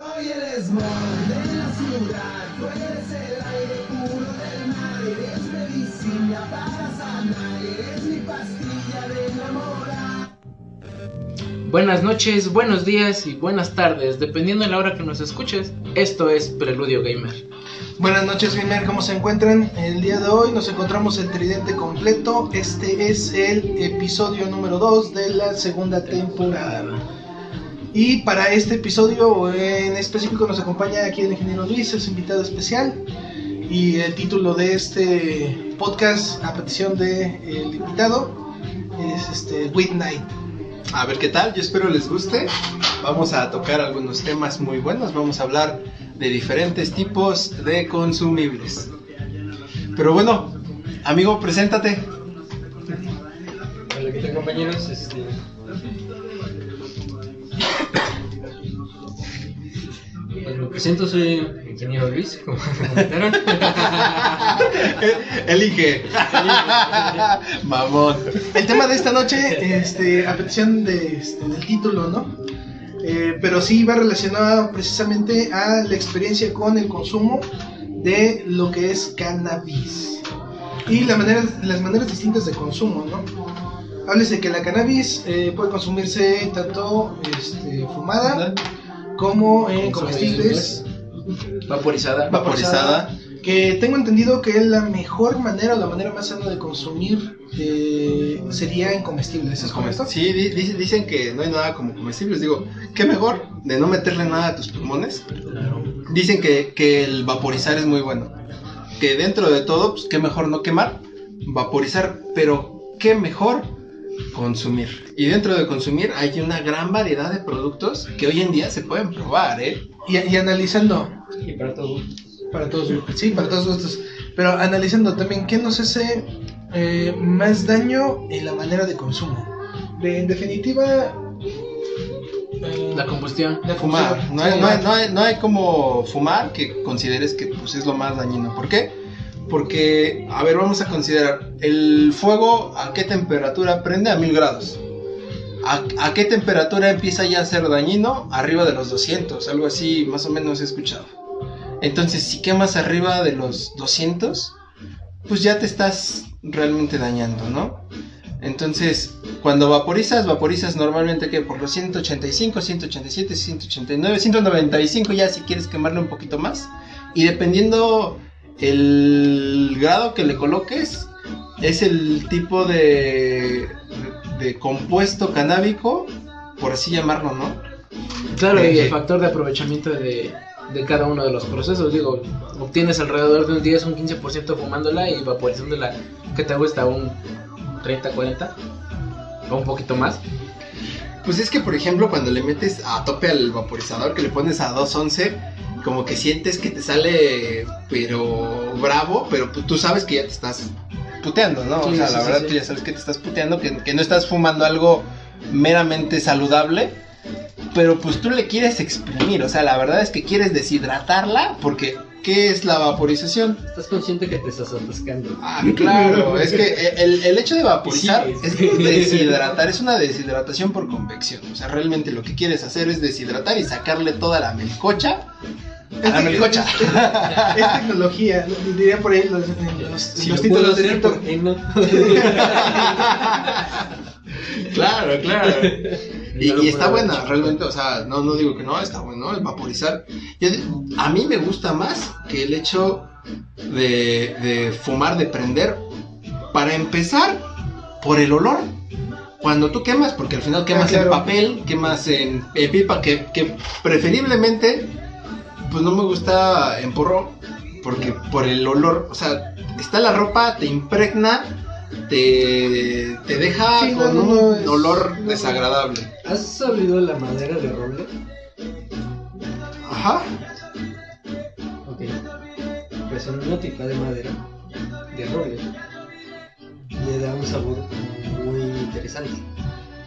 Soy el smog de la ciudad, tú eres el aire puro del mar, eres medicina para sanar, eres mi pastilla de enamorar. Buenas noches, buenos días y buenas tardes, dependiendo de la hora que nos escuches. Esto es Preludio Gamer. Buenas noches, Gamer, ¿cómo se encuentran? El día de hoy nos encontramos el tridente completo. Este es el episodio número 2 de la segunda temporada. Y para este episodio en específico nos acompaña aquí el ingeniero Luis, es invitado especial. Y el título de este podcast, a petición del invitado, es este, With Night. A ver qué tal, yo espero les guste. Vamos a tocar algunos temas muy buenos, vamos a hablar de diferentes tipos de consumibles. Pero bueno, amigo, preséntate. Hola, ¿qué tal compañeros? Este... Pues me presento, soy ingeniero Luis, como comentaron. Elige. Mamón. El tema de esta noche, este, a petición de, este, del título, ¿no? Eh, pero sí va relacionado precisamente a la experiencia con el consumo de lo que es cannabis y la manera, las maneras distintas de consumo, ¿no? Háblese que la cannabis eh, puede consumirse tanto este, fumada como en comestibles, Vaporizada. Vaporizada. que tengo entendido que la mejor manera o la manera más sana de consumir eh, sería en comestibles, ¿es correcto? Sí, di- di- dicen que no hay nada como comestibles. Digo, ¿qué mejor de no meterle nada a tus pulmones? Dicen que, que el vaporizar es muy bueno. Que dentro de todo, pues qué mejor no quemar, vaporizar, pero qué mejor consumir. Y dentro de consumir hay una gran variedad de productos que hoy en día se pueden probar, ¿eh? Y, y analizando, y para todo. Para todos, sí, para todos gustos. Pero analizando también, ¿qué nos hace eh, más daño en la manera de consumo? De, en definitiva, eh, La combustión. la Fumar. No hay, no, hay, no, hay, no hay como fumar que consideres que pues, es lo más dañino. ¿Por qué? Porque, a ver, vamos a considerar, el fuego a qué temperatura prende a mil grados. ¿A, a qué temperatura empieza ya a ser dañino? Arriba de los 200, algo así más o menos he escuchado. Entonces, si quemas arriba de los 200, pues ya te estás realmente dañando, ¿no? Entonces, cuando vaporizas, vaporizas normalmente que por los 185, 187, 189, 195 ya si quieres quemarle un poquito más. Y dependiendo el grado que le coloques, es el tipo de, de compuesto canábico, por así llamarlo, ¿no? Claro, y Eh, el factor de aprovechamiento de, de cada uno de los procesos. Digo, obtienes alrededor de un 10, un 15% fumándola y vaporizándola, que te gusta? Un 30, 40 o un poquito más. Pues es que, por ejemplo, cuando le metes a tope al vaporizador, que le pones a 211, como que sientes que te sale, pero bravo, pero pues tú sabes que ya te estás puteando, ¿no? Sí, o sea, sí, la verdad sí. tú ya sabes que te estás puteando, que, que no estás fumando algo meramente saludable, pero pues tú le quieres exprimir, o sea, la verdad es que quieres deshidratarla, porque ¿qué es la vaporización? Estás consciente que te estás atascando. Ah, claro, es que el, el hecho de vaporizar es sí. deshidratar, es una deshidratación por convección. O sea, realmente lo que quieres hacer es deshidratar y sacarle toda la melcocha a la Es- melcocha. es tecnología, diría por ahí los, en los, Si los lo puedo títulos de hacer, TikTok. ¿por qué no? Claro, claro. Y, está buena, realmente, o sea, no, no digo que no, está bueno el vaporizar. Yo a mí me gusta más que el hecho de, de fumar, de prender. Para empezar, por el olor. Cuando tú quemas, porque al final quemas Ah, claro. en papel, quemas en, en pipa, que, que preferiblemente, pues no me gusta en porro, porque por el olor, o sea, está la ropa, te impregna, te, te deja Sí, con no, un es- olor no. desagradable. ¿Has olido la madera de roble? Ajá. Ok. Pues una tipa de madera de roble le da un sabor muy interesante.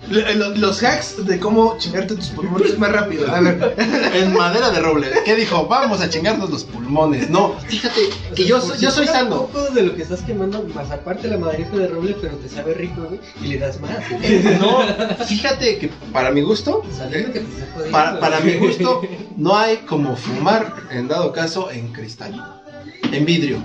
Lo- Los hacks de cómo chingarte tus pulmones más rápido. A ver. En madera de roble. ¿Qué dijo? Vamos a chingarnos los pulmones. No, fíjate que yo, soy- yo soy sano. poco de lo que estás quemando, más aparte la maderita de roble, pero te sabe rico, güey, y le das más. güey. No, fíjate que para mi gusto, Sabiendo que te está jodiendo, para, para mi gusto, no hay como fumar, en dado caso, en cristal, en vidrio.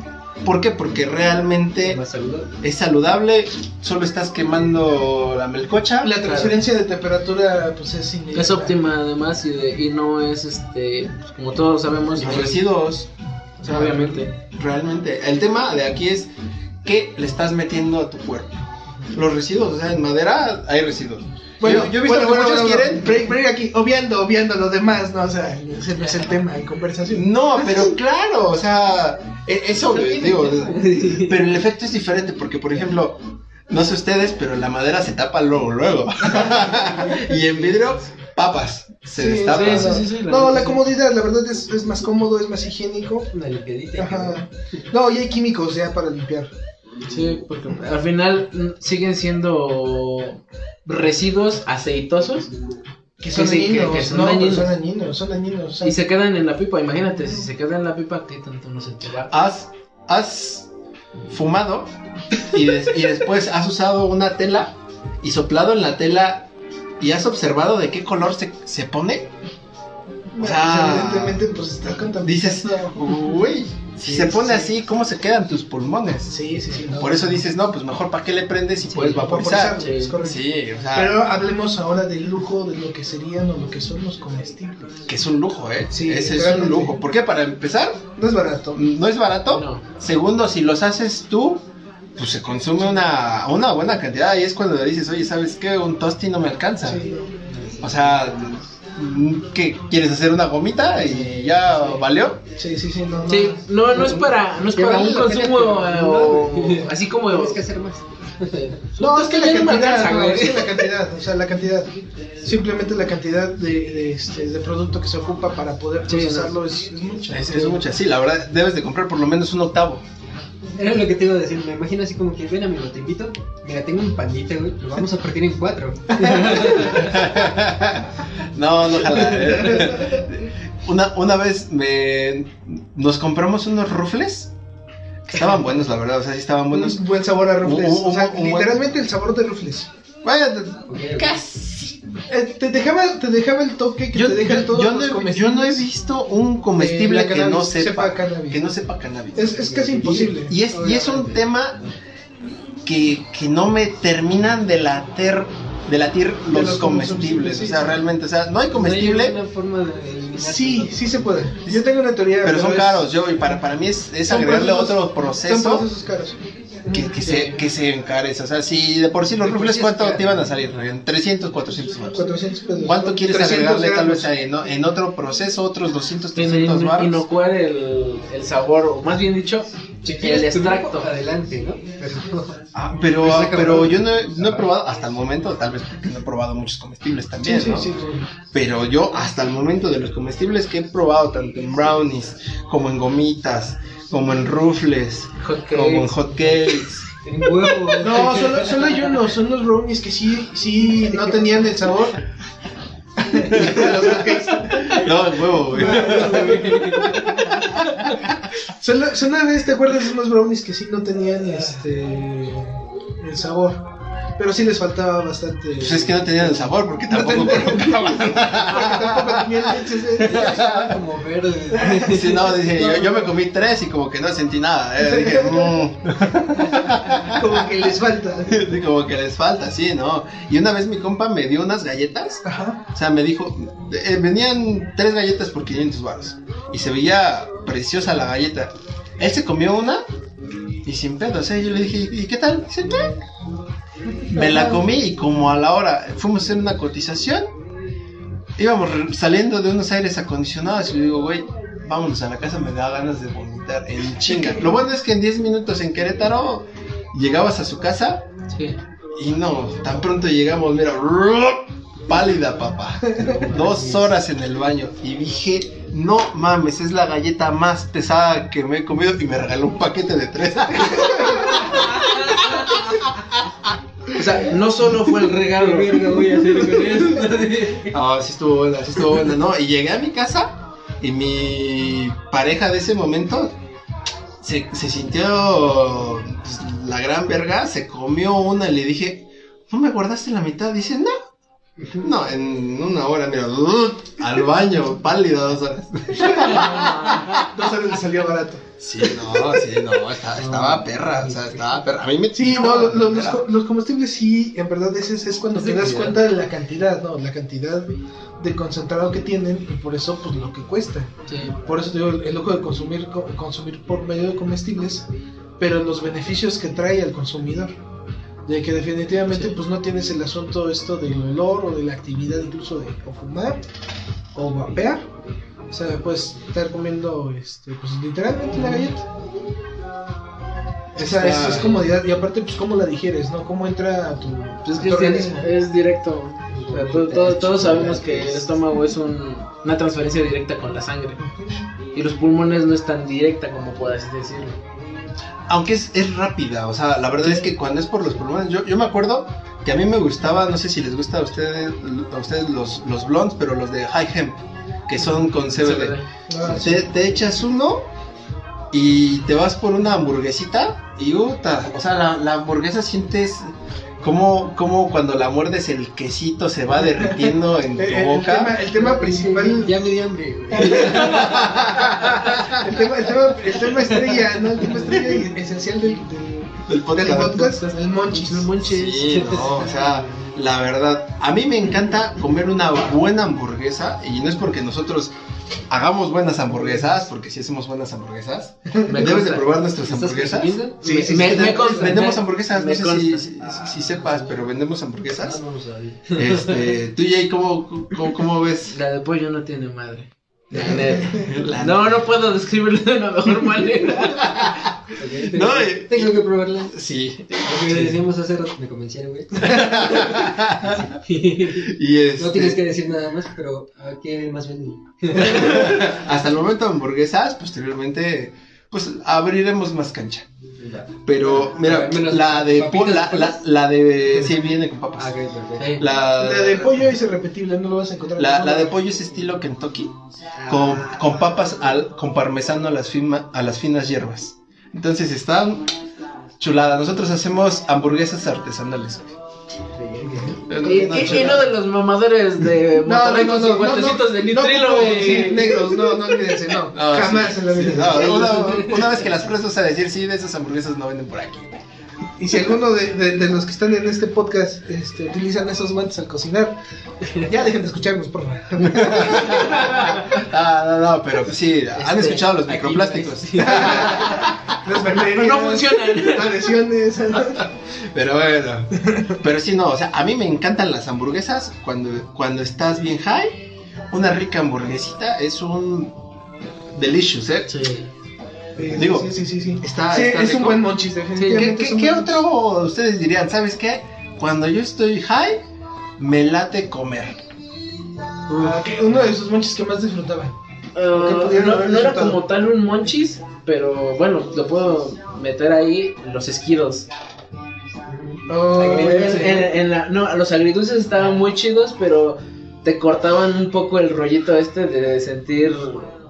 ¿Por qué? Porque realmente Más saludable. es saludable, solo estás quemando la melcocha. La transferencia de temperatura pues es inmediata. Es óptima además y, de- y no es este, pues, como todos sabemos, los pues, residuos, o sea, obviamente. realmente. El tema de aquí es qué le estás metiendo a tu cuerpo. Los residuos, o sea, en madera hay residuos. Bueno, yo, yo he visto bueno, que bueno, muchos bueno, quieren. Break, break aquí, obviando, obviando lo demás, ¿no? O sea, ese no es el tema de conversación. No, pero claro, o sea, e- es obvio, digo, pero el efecto es diferente porque, por ejemplo, no sé ustedes, pero la madera se tapa luego, luego. y en vidrio, papas, se Sí, destapa. sí, sí, sí, sí, la No, la comodidad, la verdad es, es más cómodo, es más higiénico. Una limpiadita. Ajá. No, y hay químicos ya para limpiar. Sí, porque al final mm, siguen siendo residuos aceitosos Que son Sí, sí, que- dañinos, que son no, pero dañinos. son dañinos, son dañinos. son- y se quedan en la pipa. Imagínate, si se queda en la pipa, ¿qué tanto no se te va? Has, has fumado y, des- y después has usado una tela y soplado en la tela y has observado de qué color se, se pone. O Bueno, sea, pues, evidentemente, pues está contaminado. Dices, uy, si Sí, se pone sí. así, ¿cómo se quedan tus pulmones? Sí, sí, sí. no. Por eso dices, no, pues mejor para qué le prendes y puedes vaporizar. Es Sí. correcto. Sí, o sea, Pero hablemos ahora del lujo de lo que serían o lo que son los comestibles. que es un lujo, ¿eh? Sí, Ese es un lujo. ¿Por qué? Para empezar, No es barato. no es barato. No. Segundo, si los haces tú, pues se consume una, una buena cantidad. Y es cuando le dices, oye, ¿sabes qué? Un tosti no me alcanza. Sí. O sea, ¿qué? ¿Quieres hacer una gomita y ya valió? Sí, sí, sí, no, no. Sí, no, no es para, no es para un consumo eh, o así como Tienes que hacer más. No, es que la cantidad, no, es que la cantidad, o sea, la cantidad. Simplemente la cantidad de, de, este, de producto que se ocupa para poder Sí, procesarlo es, es mucha. Es, es mucha, sí, la verdad, debes de comprar por lo menos un octavo. Era lo que te iba a decir, me imagino así como que, ven amigo, te invito, mira, tengo un pandita, güey, lo vamos a partir en cuatro. no, no, ojalá. eh. Una, una vez me, nos compramos unos rufles. que Estaban buenos, la verdad, o sea, sí estaban buenos. Un buen sabor a rufles. Un- un- o sea, un buen- literalmente el sabor de rufles. Vaya, Casi. Eh, te, dejaba, te dejaba el toque que yo, te dejan yo- todos yo los no, he- comestibles. yo no he visto un comestible la que no sepa, sepa cannabis. que no sepa cannabis. Es, es casi imposible. Y es, y es un tema que, que no me terminan de latir, de latir los, los comestibles. sí, O sea, realmente, o sea, no hay comestible, No hay una forma de Sí, sí se puede. Yo tengo una teoría. pero son es- caros. Yo, y para, para mí es, es son agregarle procesos- otro Son proceso procesos caros. Que, que se, que se encarece. O sea, si de por sí los rufles, sí es ¿cuánto te iban a salir? En 300, 400 baros. 400 pesos. ¿Cuánto quieres 300 agregarle tal vez en, en otro proceso, otros 200, Tiene 300 baros? inocuar el, el sabor, o más bien dicho, Si el extracto. adelante, ¿no? Pero Ah, pero, yo no he, no he probado hasta el momento, tal vez porque no he probado muchos comestibles también, Sí, sí, ¿no? sí. Pero yo hasta el momento de los comestibles que he probado, tanto en brownies, como en gomitas, como en rufles, como en cakes. hot cakes. en huevo. No, solo, solo hay unos, son los brownies que sí, sí no tenían el sabor. Hotcakes. No, el huevo, güey. Solo, solo una vez te acuerdas de unos brownies que sí no tenían este el sabor. Pero sí les faltaba bastante. Pues es que no tenían el sabor porque No tampoco provocaban. Porque tampoco tenían Estaban como verdes. Sí, no, dije, yo, yo me comí tres y como que no sentí nada. eh, Dije, mm. Como que les falta. Sí, como que les falta, sí, ¿no? Y una vez mi compa me dio unas galletas Ajá. O sea, me dijo, eh, venían tres galletas por 500 baros. Y se veía preciosa la galleta. Él se comió una y sin pedo. O sea, yo le dije, ¿y qué tal? Dice, "Bien". Me la comí y como a la hora fuimos a hacer una cotización, íbamos saliendo de unos aires acondicionados y le digo, güey, vámonos a la casa, me da ganas de vomitar en chinga. Lo bueno es que en 10 minutos en Querétaro llegabas a su casa Sí. y no, tan pronto llegamos, mira, pálida, papá. Dos horas en el baño. Y dije, no mames, es la galleta más pesada que me he comido. Y me regaló un paquete de tres. O sea, no solo fue el regalo. ¿Qué verga voy a hacer con esto? No, sí estuvo buena, sí estuvo buena, ¿no? Y llegué a mi casa y mi pareja de ese momento se, se sintió pues, la gran verga, se comió una y le dije, ¿no me guardaste la mitad? Dice, no. No, en una hora, mira, al baño, pálido dos horas. Dos horas le salió barato. Sí, no, sí, no, estaba, estaba perra, o sea, estaba perra. A mí me Sí, no, lo- lo- los, los combustibles sí, en verdad ese es, es cuando te das cuenta de la cantidad, ¿no? La cantidad de concentrado que tienen y por eso pues lo que cuesta. Sí. Por eso te digo, el lujo de consumir, co- consumir por medio de comestibles, pero los beneficios que trae al consumidor. De que definitivamente Sí. pues no tienes el asunto esto del olor o de la actividad incluso de o fumar o vapear. O sea, puedes estar comiendo este, pues literalmente la galleta. Esa es, es comodidad y aparte pues cómo la digieres, ¿no? Cómo entra a tu, Pues es que tu organismo. es directo. O sea, todos sabemos que el estómago es un- una transferencia directa con la sangre. Y los pulmones no es tan directa como puedas decirlo. Aunque es, es rápida, o sea, la verdad es que cuando es por los pulmones, yo, yo me acuerdo que a mí me gustaba, no sé si les gusta a ustedes, a ustedes los, los blondes, pero los de High Hemp, que son con CBD. Ah, sí. Te, te echas uno y te vas por una hamburguesita y uta, o sea, la, la hamburguesa sientes como, como cuando la muerdes el quesito se va derritiendo en tu El, el boca. tema, el tema principal, Ya me di hambre, güey. el tema, el tema, el tema estrella, ¿no? El tema estrella esencial del, del, Del podcast. del podcast, el monchis. No manches. Sí, no, o sea, la verdad, a mí me encanta comer una buena hamburguesa y no es porque nosotros hagamos buenas hamburguesas, porque si hacemos buenas hamburguesas, Me debes de probar nuestras ¿Estás hamburguesas. Sí, sí, me, sí, me consta. vendemos me- hamburguesas, no me sé consta. si, si, si sepas, pero vendemos hamburguesas. Ah, no lo sabía. Este, tú Jay, ¿cómo, cómo, cómo ves? La de pollo no tiene madre. La neta. La- No, no puedo describirlo de una mejor manera. Ok, No, tengo, eh. tengo que probarla. Sí. Lo que decíamos hace rato me convencieron, güey. Y este, No tienes que decir nada más, pero ¿a qué más venden? hasta el momento hamburguesas, posteriormente, pues abriremos más cancha. Pero, mira, Menos la de papitas, la, la, papas. la de sí viene con papas. Ah. La, La de pollo es irrepetible, no lo vas a encontrar. en la, de pollo es estilo Kentucky con, con papas al, con parmesano a las, fina- a las finas hierbas. Entonces están chulada. Nosotros hacemos hamburguesas artesanales. Y, y- y no de los mamadores de No, no, con no, no, de no, nitrilo, no, negros, no, no olvídense, no. No, Jamás en la vida. no, una, una vez que las pruebas a decir, sí, de esas hamburguesas no venden por aquí. Y si alguno de, de- de los que están en este podcast este, utilizan esos guantes al cocinar, ya dejen de escucharnos, por favor. Ah, no, no, pero pues sí, han Este, escuchado los microplásticos. Pero bacterias, no funcionan. Adhesiones. Pero bueno, pero sí, no, o sea, a mí me encantan las hamburguesas cuando, cuando estás bien high. Una rica hamburguesita es un delicious, ¿eh? Sí. Sí, Digo, sí, sí, sí, sí. está- Sí, está es un rico. buen monchis, ¿Qué, qué- qué buen otro ustedes dirían? ¿Sabes qué? Cuando yo estoy high, me late comer. Ah, Uno de esos monchis que más disfrutaba. Uh, ¿Qué pudieron no, era como tal un monchis, pero bueno, lo puedo meter ahí los esquiros. Oh, En- ya sé. en- en la- no, los agridulces estaban muy chidos, pero te cortaban un poco el rollito este de sentir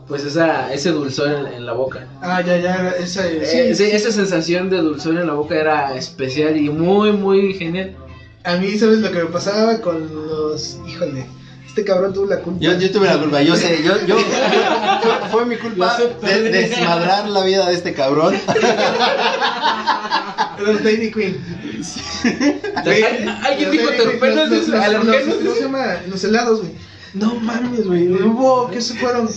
pues esa, ese dulzor en, en la boca. Ah, ya, ya, esa Eh, sí, sí, esa sensación de dulzor en la boca era especial y muy, muy genial. A mí, ¿sabes lo que me pasaba con los. Híjole, este cabrón tuvo la culpa. Yo, yo tuve la culpa, yo sé, yo, yo, fue, fue mi culpa de, de desmadrar la vida de este cabrón. Los Dairy Queen. ¿Alguien los dijo Queen, terpenos? los- los- los- los- ¿Cómo se llama? Los helados, güey. No mames, güey. Hubo, ¿qué se fueron?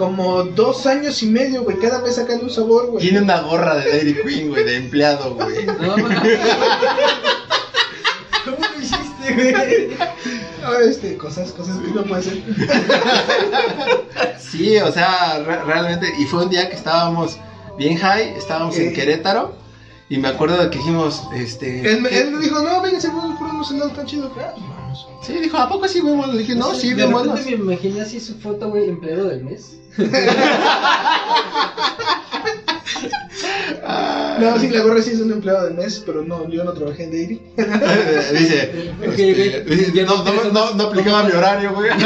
Como dos años y medio, güey. Cada mes sacando un sabor, güey. Tiene una gorra de Dairy Queen, güey, de empleado, güey. No, ¿Cómo lo hiciste, güey? Ahora, este, cosas, cosas que no puede ser. Sí, o sea, re- realmente, y fue un día que estábamos bien high, estábamos en Eh. Querétaro, y me acuerdo de que dijimos, este... Él, me- ¿qué? él me dijo, no, vénganse, vamos por unos helados tan chidos. Ah, pues vamos. Sí, dijo, ¿a poco sí, bien bueno? Le dije, no, sí, de bien repente buenos. me imaginé así su foto, güey, empleado del mes. No, sí, la gorra sí es un empleado del mes, pero no, yo no trabajé en Dairy. dice, Ok, este, ok. dice, Ya no, no, aplicaba mi horario, güey.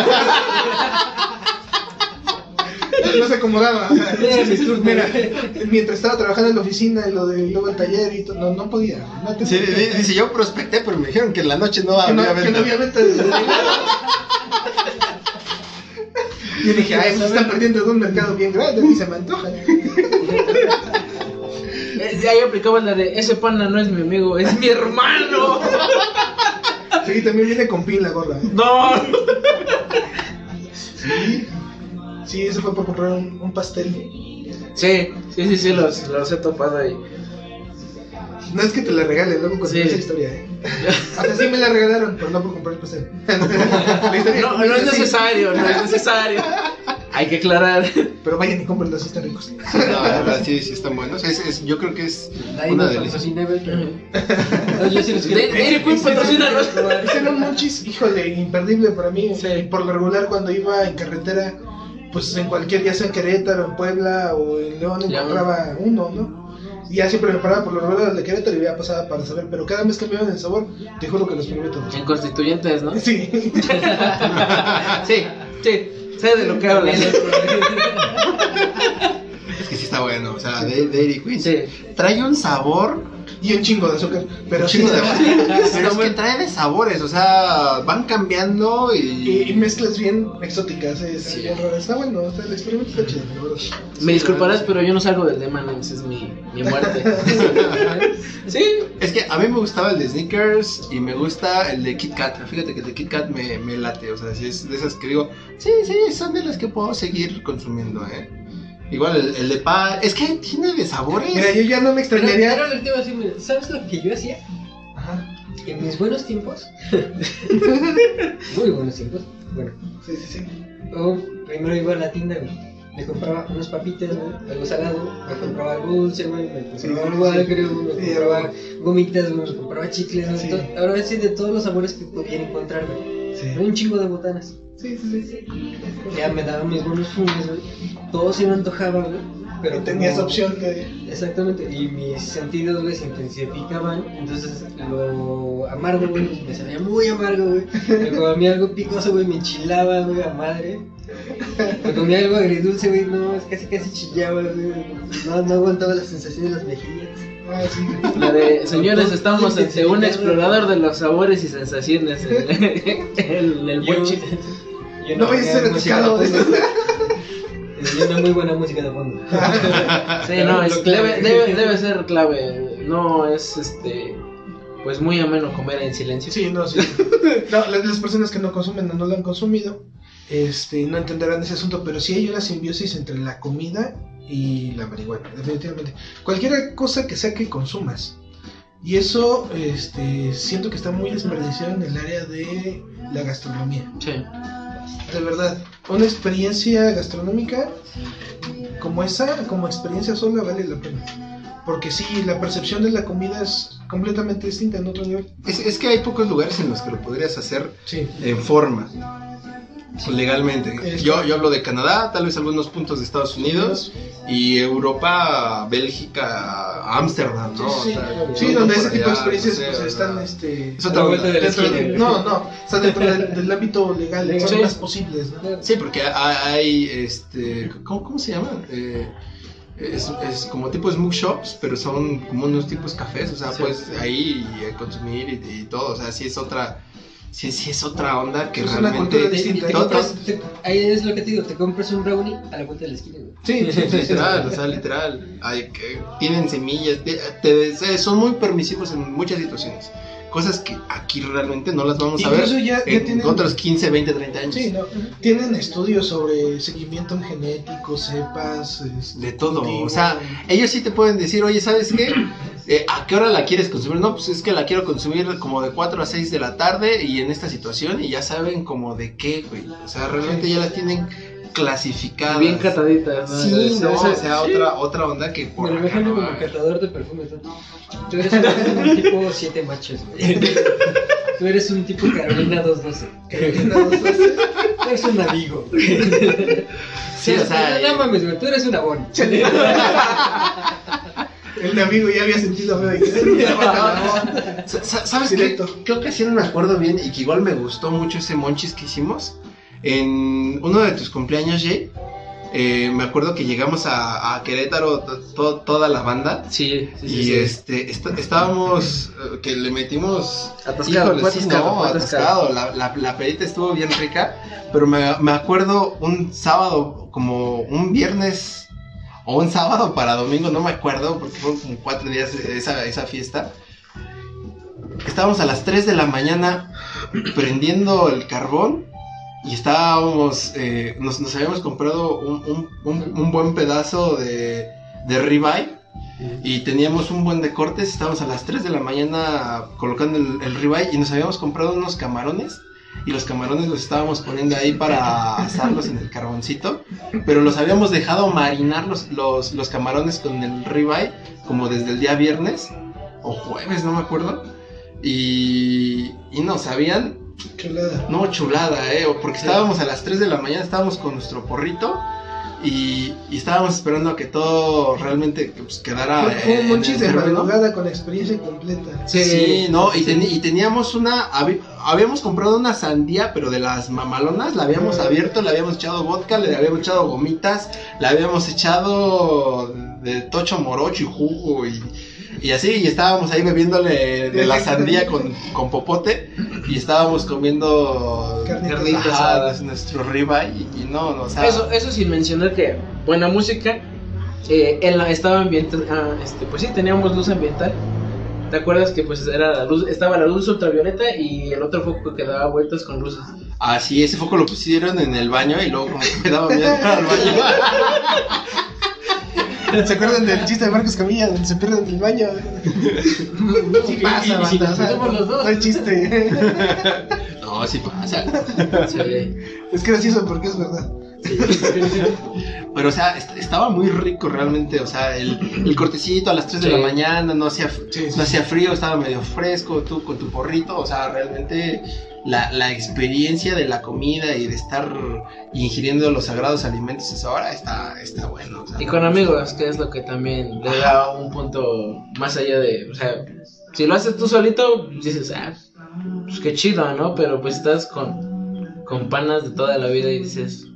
No se acomodaba. Mira, mientras estaba trabajando en la oficina y lo de luego el taller y todo, no, no podía. No Sí, di- dice, yo prospecté, pero me dijeron que en la noche no había que no había venta. Yo dije, ay, pues están perdiendo de un mercado bien grande, ni se me antoja. Eh, Ahí aplicaba la de ese pana no es mi amigo, es mi hermano. Sí, también viene con pin la gorra. ¿eh? No. Sí, sí, eso fue por comprar un, un pastel. Sí, sí, sí, sí, los, los he topado ahí. No es que te la regalen, luego con Sí. esa historia, ¿eh? Hasta sí me la regalaron, pero no por comprar el historia No, no es necesario, no es necesario. Hay que aclarar. Pero vayan y compren los están ricos. No, la verdad, sí, sí están buenos. Es, es- yo creo que es una de No, yo sí los patrocínanos. Hicieron monchis, híjole, imperdible para mí. Sí. Por lo regular, cuando iba en carretera, pues en cualquier, ya sea en Querétaro, en Puebla o en León, encontraba uno, ¿no? Y ya siempre me paraba por lo regular al de Querétaro y ya pasaba para saber. Pero cada vez que me el sabor, te juro que los probé todos. En constituyentes, ¿no? Sí. Sí, sí. Sé de lo que hablas. Es que sí está bueno, o sea, de Dairy Queen. Sí. Trae un sabor, y un chingo de azúcar. Pero chingo de pero es que trae de sabores, o sea, van cambiando Y, y y... mezclas bien exóticas, eh, Sí. bien raras. Está bueno, o sea, el experimento está chido. Me disculparás, pero yo no salgo del tema, esa es mi, mi muerte. Sí, Es que a mí me gustaba el de Snickers y me gusta el de Kit Kat. Fíjate que el de Kit Kat me, me late, o sea, si es de esas que digo, sí, sí, son de las que puedo seguir consumiendo, ¿eh? Igual el, el de pan, es que tiene de sabores. Mira, yo ya no me Pero, extrañaría. pero lo que te iba a decir, mira, ¿sabes lo que yo hacía? Ajá. En mis buenos tiempos, muy buenos tiempos, bueno, Sí, sí, sí. yo primero iba a la tienda, güey, me compraba unas papitas, güey, algo salado, me compraba algo dulce, güey, me compraba Sí, algo sí. me Sí, compraba gomitas, güey, me compraba chicles, güey, ahora sí de todos los sabores que pudiera encontrar, güey, Sí, un chingo de botanas. sí, sí. sí. Ya me daban mis buenos fumes, güey, todo se me antojaba, güey, pero Pero tenías como- opción de. Exactamente, y mis sentidos, güey, se intensificaban, entonces lo amargo, güey, me salía muy amargo, güey. Me comía algo picoso, güey, me enchilaba, güey, a madre. Me comía algo agridulce, güey, no, casi casi chillaba, güey. No, no aguantaba la sensación de las mejillas. La de señores, estamos ante un explorador de los sabores y sensaciones en, en el buen yo No vayas a ser. Y una muy buena música de fondo. Sí, no, es- debe, debe, debe ser clave. No es este. Pues muy ameno comer en silencio. Sí, no, sí. No, las, las personas que no consumen o no lo han consumido, este, no entenderán ese asunto, pero sí hay una simbiosis entre la comida y la marihuana, definitivamente. Cualquier cosa que sea que consumas. Y eso, este, siento que está muy desperdiciado en el área de la gastronomía. Sí. De verdad, una experiencia gastronómica como esa, como experiencia sola, vale la pena. Porque sí, la percepción de la comida es completamente distinta en otro nivel. Es, es que hay pocos lugares en los que lo podrías hacer Sí. en forma, legalmente. Yo, yo hablo de Canadá, tal vez algunos puntos de Estados Unidos, y Europa, Bélgica, Ámsterdam, ¿no? Sí, sí, O sea, sí, todo donde ese tipo de experiencias no sé, pues, están este, es otra vuelta de la esquina. no, no, están dentro del, del ámbito legal, Legal. son Sí. más posibles, ¿no? Sí, porque hay, hay, este, ¿cómo, cómo se llama? Eh, es, es como tipo smoke shops, pero son como unos tipos cafés, o sea, Sí. pues ahí consumir y, y todo, o sea, sí es otra, sí, sí es otra onda que Es una realmente... cultura Te- distinta. te Te otras- compras- te- ahí es lo que te digo, te compras un brownie a la vuelta de la esquina, güey. Sí, sí, sí, Literal, o sea, literal. Hay que, tienen semillas, te- te- son muy permisivos en muchas situaciones. Cosas que aquí realmente no las vamos a ver ya, ya en tienen, otros 15, 20, 30 años. sí, ¿no? tienen estudios sobre seguimiento en genético, cepas, este, De todo, cultivo. o sea, ellos sí te pueden decir, oye, ¿sabes qué? Eh, ¿A qué hora la quieres consumir? No, pues es que la quiero consumir como de 4 a 6 de la tarde y en esta situación y ya saben como de qué, güey. O sea, realmente ya las tienen clasificadas. Bien cataditas. ¿no? Sí, no, o sea, otra, otra onda que por Me lo imagino no como catador de perfumes, ¿no? Tú eres un tipo siete machos, güey. Tú eres un tipo Carolina 212. Carolina 212. Tú eres un amigo. Sí, o sea, No, no mames, güey, tú eres un abón. El amigo ya había sentido feo. ¿Sabes qué? Directo. qué ocasión me acuerdo bien y que igual me gustó mucho ese monchis que hicimos? En uno de tus cumpleaños, Jay, eh, me acuerdo que llegamos a, a Querétaro to- to- toda la banda Sí, sí, sí. y sí. este est- estábamos eh, que le metimos Atascado, híjole, fue sí, atascado, no, fue atascado. La, la, la pedita estuvo bien rica pero me, me acuerdo un sábado como un viernes o un sábado para domingo no me acuerdo porque fueron como cuatro días esa, esa fiesta estábamos a las 3 de la mañana prendiendo el carbón y estábamos, eh, nos, habíamos comprado un, un- un- un buen pedazo de, de ribeye y teníamos un buen de cortes, estábamos a las 3 de la mañana colocando el, el ribeye y nos habíamos comprado unos camarones y los camarones los estábamos poniendo ahí para asarlos en el carboncito, pero los habíamos dejado marinar los, los, los camarones con el ribeye como desde el día viernes o jueves, no me acuerdo. Y, y no sabían, Chulada. no chulada, ¿eh? Porque estábamos a las 3 de la mañana, estábamos con nuestro porrito y, y estábamos esperando a que todo realmente pues, quedara. Fue- Fue eh, un monchis de madrugada con experiencia completa. Sí. Sí, no, y, y teníamos una, habíamos comprado una sandía, pero de las mamalonas, la habíamos abierto, le habíamos echado vodka, le habíamos echado gomitas, le habíamos echado de tocho morocho y jugo y, y así, y estábamos ahí bebiéndole de la sandía con, con popote y estábamos comiendo Carnita Carnita ajá, asada. pues, nuestro ribeye y, y no, no, o sea, Eso, eso sin mencionar que buena música. Eh, en la, estaba ambiental, ah, este, pues sí, teníamos luz ambiental. ¿Te acuerdas que pues era la luz, estaba la luz ultravioleta y el otro foco que daba vueltas con luces? así ese foco lo pusieron en el baño y luego como que me daba miedo al baño. ¿Se acuerdan del chiste de Marcos Camilla donde se pierden en el baño? Sí pasa, y- y si banda, nos o sea, metemos los dos. No hay chiste. No, sí pasa. Sí. Es gracioso porque es verdad. Pero, o sea, est- estaba muy rico realmente. O sea, el, el cortecito a las 3 de la mañana, no hacía, Sí, sí, no hacía frío, estaba medio fresco, tú con tu porrito. O sea, realmente la, la experiencia de la comida y de estar ingiriendo los sagrados alimentos a esa hora está, está bueno. o sea, Y con amigos, que es lo que también le da un punto más allá de, o sea, si lo haces tú solito, dices, ah, pues qué chido, ¿no? Pero pues estás con, con panas de toda la vida y dices,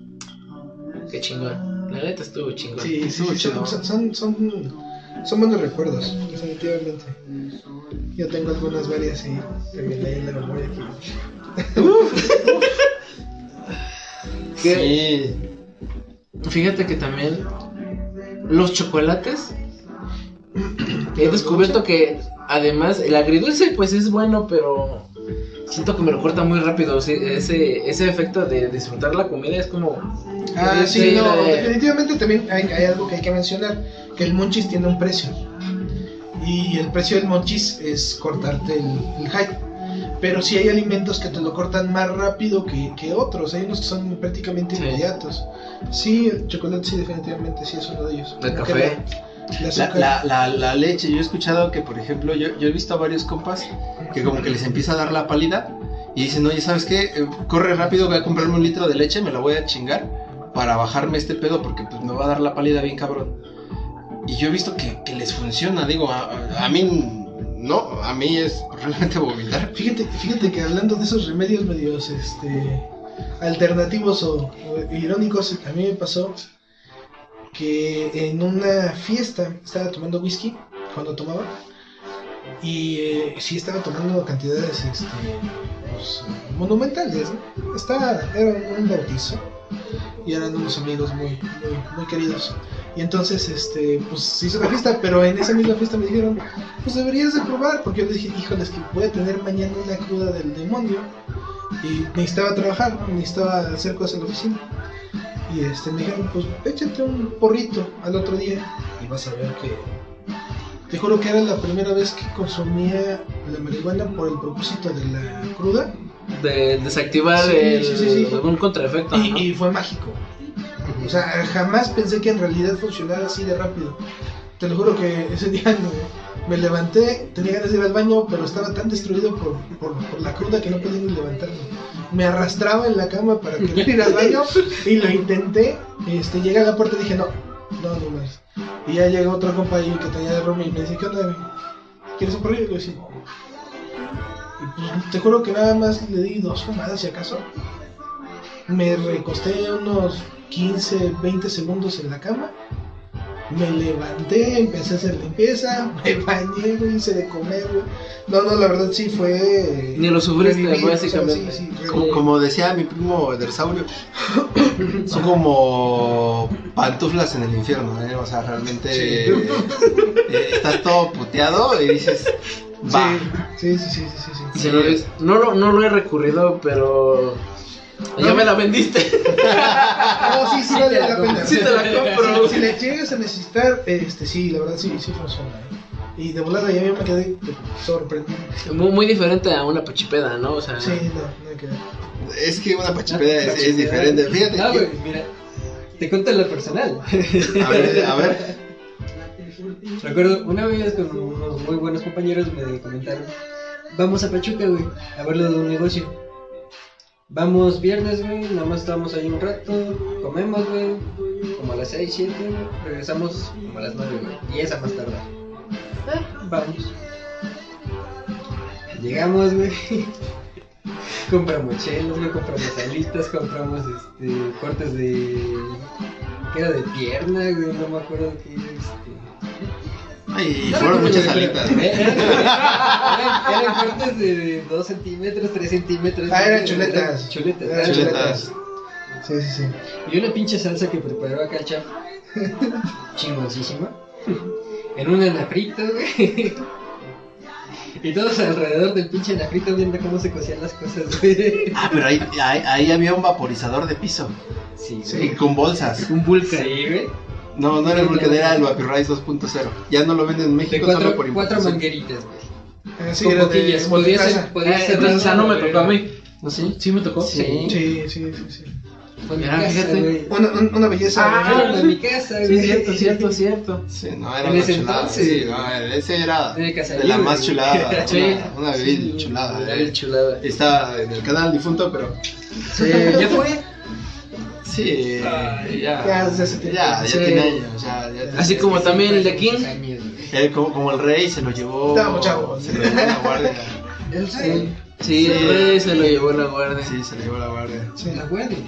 qué chingón. La neta estuvo chingón. Sí, sí, Estuvo chido. son, son, son, son buenos recuerdos, definitivamente. Yo tengo algunas varias y también ahí en la memoria aquí. ¿Qué? Sí. Fíjate que también los chocolates he descubierto que además el agridulce pues es bueno, pero siento que me lo corta muy rápido. sí, ese, ese efecto de disfrutar la comida es como... Ah, sí, no, de- definitivamente también hay, hay algo que hay que mencionar, que el monchis tiene un precio. Y el precio del monchis es cortarte el, el hype. Pero sí hay alimentos que te lo cortan más rápido que, que otros, hay unos que son prácticamente Sí. inmediatos. Sí, el chocolate sí, definitivamente sí es uno de ellos. El café. la- el La, azúcar. la, la, la leche, yo he escuchado que, por ejemplo, yo, yo he visto a varios compas que como que les empieza a dar la pálida y dicen, oye, ¿sabes qué? Eh, corre rápido, voy a comprarme un litro de leche, me la voy a chingar para bajarme este pedo porque pues me va a dar la pálida bien cabrón. Y yo he visto que, que les funciona, digo, a, a- mí no, a mí es realmente vomitar. Fíjate, fíjate que hablando de esos remedios medios este, alternativos o, o irónicos, a mí me pasó que en una fiesta estaba tomando whisky cuando tomaba y eh, sí estaba tomando cantidades este, pues, monumentales. ¿no? Estaba, era un bautizo y eran unos amigos muy, muy, muy queridos. Y entonces, este, pues se hizo la fiesta, pero en esa misma fiesta me dijeron, pues deberías de probar, porque yo le dije, híjoles, que voy a tener mañana una cruda del demonio y necesitaba trabajar, necesitaba hacer cosas en la oficina. Y este, me dijeron, pues échate un porrito al otro día y vas a ver que... Te juro que era la primera vez que consumía la marihuana por el propósito de la cruda De desactivar Sí, el, sí, sí, sí. algún contraefecto. ¿no? y, y fue mágico. O sea, jamás pensé que en realidad funcionara así de rápido. Te lo juro que ese día me, me levanté, tenía ganas de ir al baño, pero estaba tan destruido por, por, la cruda que no podía ni levantarme. Me arrastraba en la cama para querer ir al baño y lo intenté. Este, llegué a la puerta y dije, no, no, no más. Y ya llega otro compañero que tenía de Roma y me dice, ¿qué onda? ¿Quieres un rollo? Y yo, sí. Y pues te juro que nada más le di dos fumadas, si acaso. Me recosté unos 15, 20 segundos en la cama. Me levanté, empecé a hacer limpieza, me bañé, güey, hice de comer, güey. No, no, la verdad sí fue. Ni lo sufriste, revivir, o sea, básicamente. sí, sí, Como, como decía mi primo Dersaurio, son como pantuflas en el infierno, ¿eh? O sea, realmente Sí. eh, eh, estás todo puteado y dices, va. Sí, sí, sí, sí, sí, sí. No, no, lo, no lo he recurrido, pero. Ya me la vendiste. No, sí, sí, Sí vale te la la compro. pena. Sí te la compro. Si, si le llegas a necesitar, este, sí, la verdad sí, sí funciona. ¿eh? Y de volada ya me quedé sorprendido. Muy, muy diferente a una pachipeda, ¿no? O sea, Sí, no, no hay que ver. Es que una pachipeda es, es diferente. Fíjate, No, que- güey, mira. Te cuento lo personal. a ver, a ver, Recuerdo una vez con unos muy buenos compañeros me comentaron, vamos a Pachuca, güey, a verlo de un negocio. Vamos viernes, güey, nada más estamos ahí un rato, comemos, güey, como a las 6, 7, güey, regresamos como a las 9, güey, 10 a más tardar. Eh, vamos. Llegamos, güey. compramos chelos, güey, compramos alitas, compramos este cortes de ¿qué era de pierna, güey, no me acuerdo qué este ay, fueron muchas alitas. Eran, cortes de 2 centímetros, 3 centímetros. Ah, eran güey, chuletas. Chuletas. Eran Chuletas. Sí, sí, sí. Y una pinche salsa que preparó acá el chef. Chingoncísima. En un anafrito, güey. Y todos alrededor del pinche anafrito viendo cómo se cocían las cosas, güey. Ah, pero ahí, ahí, ahí había un vaporizador de piso Sí, Sí. y con bolsas. un vulcan. Sí, güey. No, no era el Vulcan, era el Vaporize 2.0. Ya no lo venden en De México solo cuatro, por cuatro importación. mangueritas, güey. Ah, sí, era de de Podía ser, podía Eh, ser entonces, ah, no me tocó a mí. ¿No sí? Sí, me tocó. Sí. Sí, sí, sí, sí. Fue mi Mira, casa, fíjate. güey. Una, un- una belleza. Ah, en mi casa, Sí, güey. cierto, cierto, cierto. Sí, no, era una chulada. Sí, no, ese era De de la güey. más chulada. Sí. Una, una bebida Sí, chulada. una eh. bebida chulada. Está en el canal difunto, pero Sí, ya fue. Sí, Ay, ya. ya. Ya, ya Sí. tiene años. ya- Así como también el de King. Él como, como el rey se lo llevó. Estábamos chavos. Se lo llevó a la guardia. El Sí, rey. sí, el rey se lo llevó la guardia. Sí, se lo llevó a la guardia. Sí. La guardia.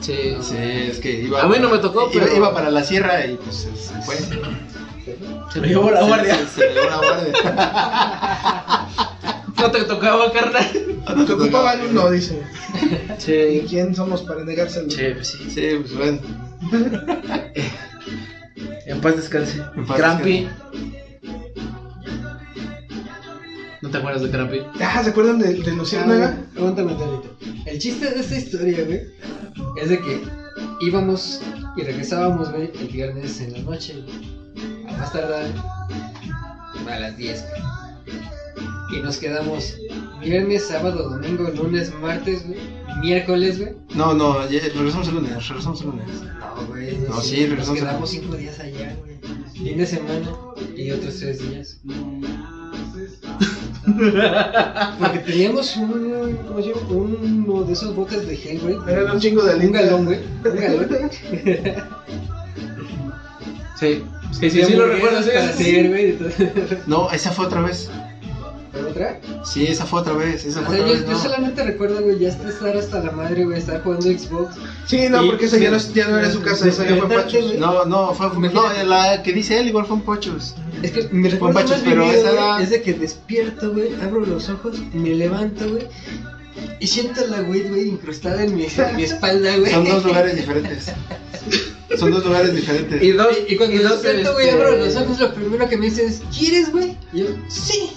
Sí. Sí, es que iba. A mí no me tocó, iba, pero- iba para la sierra y pues se se fue. Se lo llevó la guardia. Se, se, se lo llevó la guardia. No te tocaba, carnal. Te ocupaban uno, dice. ¿Y Sí. quién somos para negárselo? Sí, pues sí. Sí, pues bueno. En paz descanse. En paz Crampi. ¿No te acuerdas de Crampi? Ah, ¿se acuerdan de, de Luciérnaga? Ah, Pregúntame tantito. El chiste de esta historia, güey, es de que íbamos y regresábamos, güey, el viernes en la noche, güey. A más tardar a las 10, güey. Y nos quedamos viernes, sábado, domingo, lunes, martes, güey. Miércoles, güey. No, no, ya- regresamos el lunes, regresamos el lunes. No, güey. No, sí, Nos regresamos quedamos cinco días allá, güey. Fin de semana y otros tres días. Porque teníamos un, ¿cómo se llama? Uno de esos botes de gel, güey. Eran un chingo de Un galón, güey. Un galón. Sí. Sí, sí, sí, lo recuerdo. sí, sí, hacer, sí. güey. entonces- No, esa fue otra vez. ¿Pero otra? Sí, esa fue otra vez. Esa O fue sea, otra yo, vez. yo no. solamente recuerdo, güey, ya estar hasta la madre, güey, estar jugando Xbox. Sí, no, Y- porque esa ya no, ya no era su casa, esa ya fue Pachos. güey. No, no, fue. No, la que dice él igual fue en Pochos. Es que mi recuerdo Pachos, más pero vivido, esa era- es de que despierto, güey, abro los ojos, me levanto, güey, y siento la weed, güey, incrustada en mi, en mi espalda, güey. Son dos lugares diferentes. Son dos lugares diferentes. Y dos. Y, y cuando y dos, despierto, güey, abro los ojos, lo primero que me dicen es, ¿quieres, güey? Y yo, sí.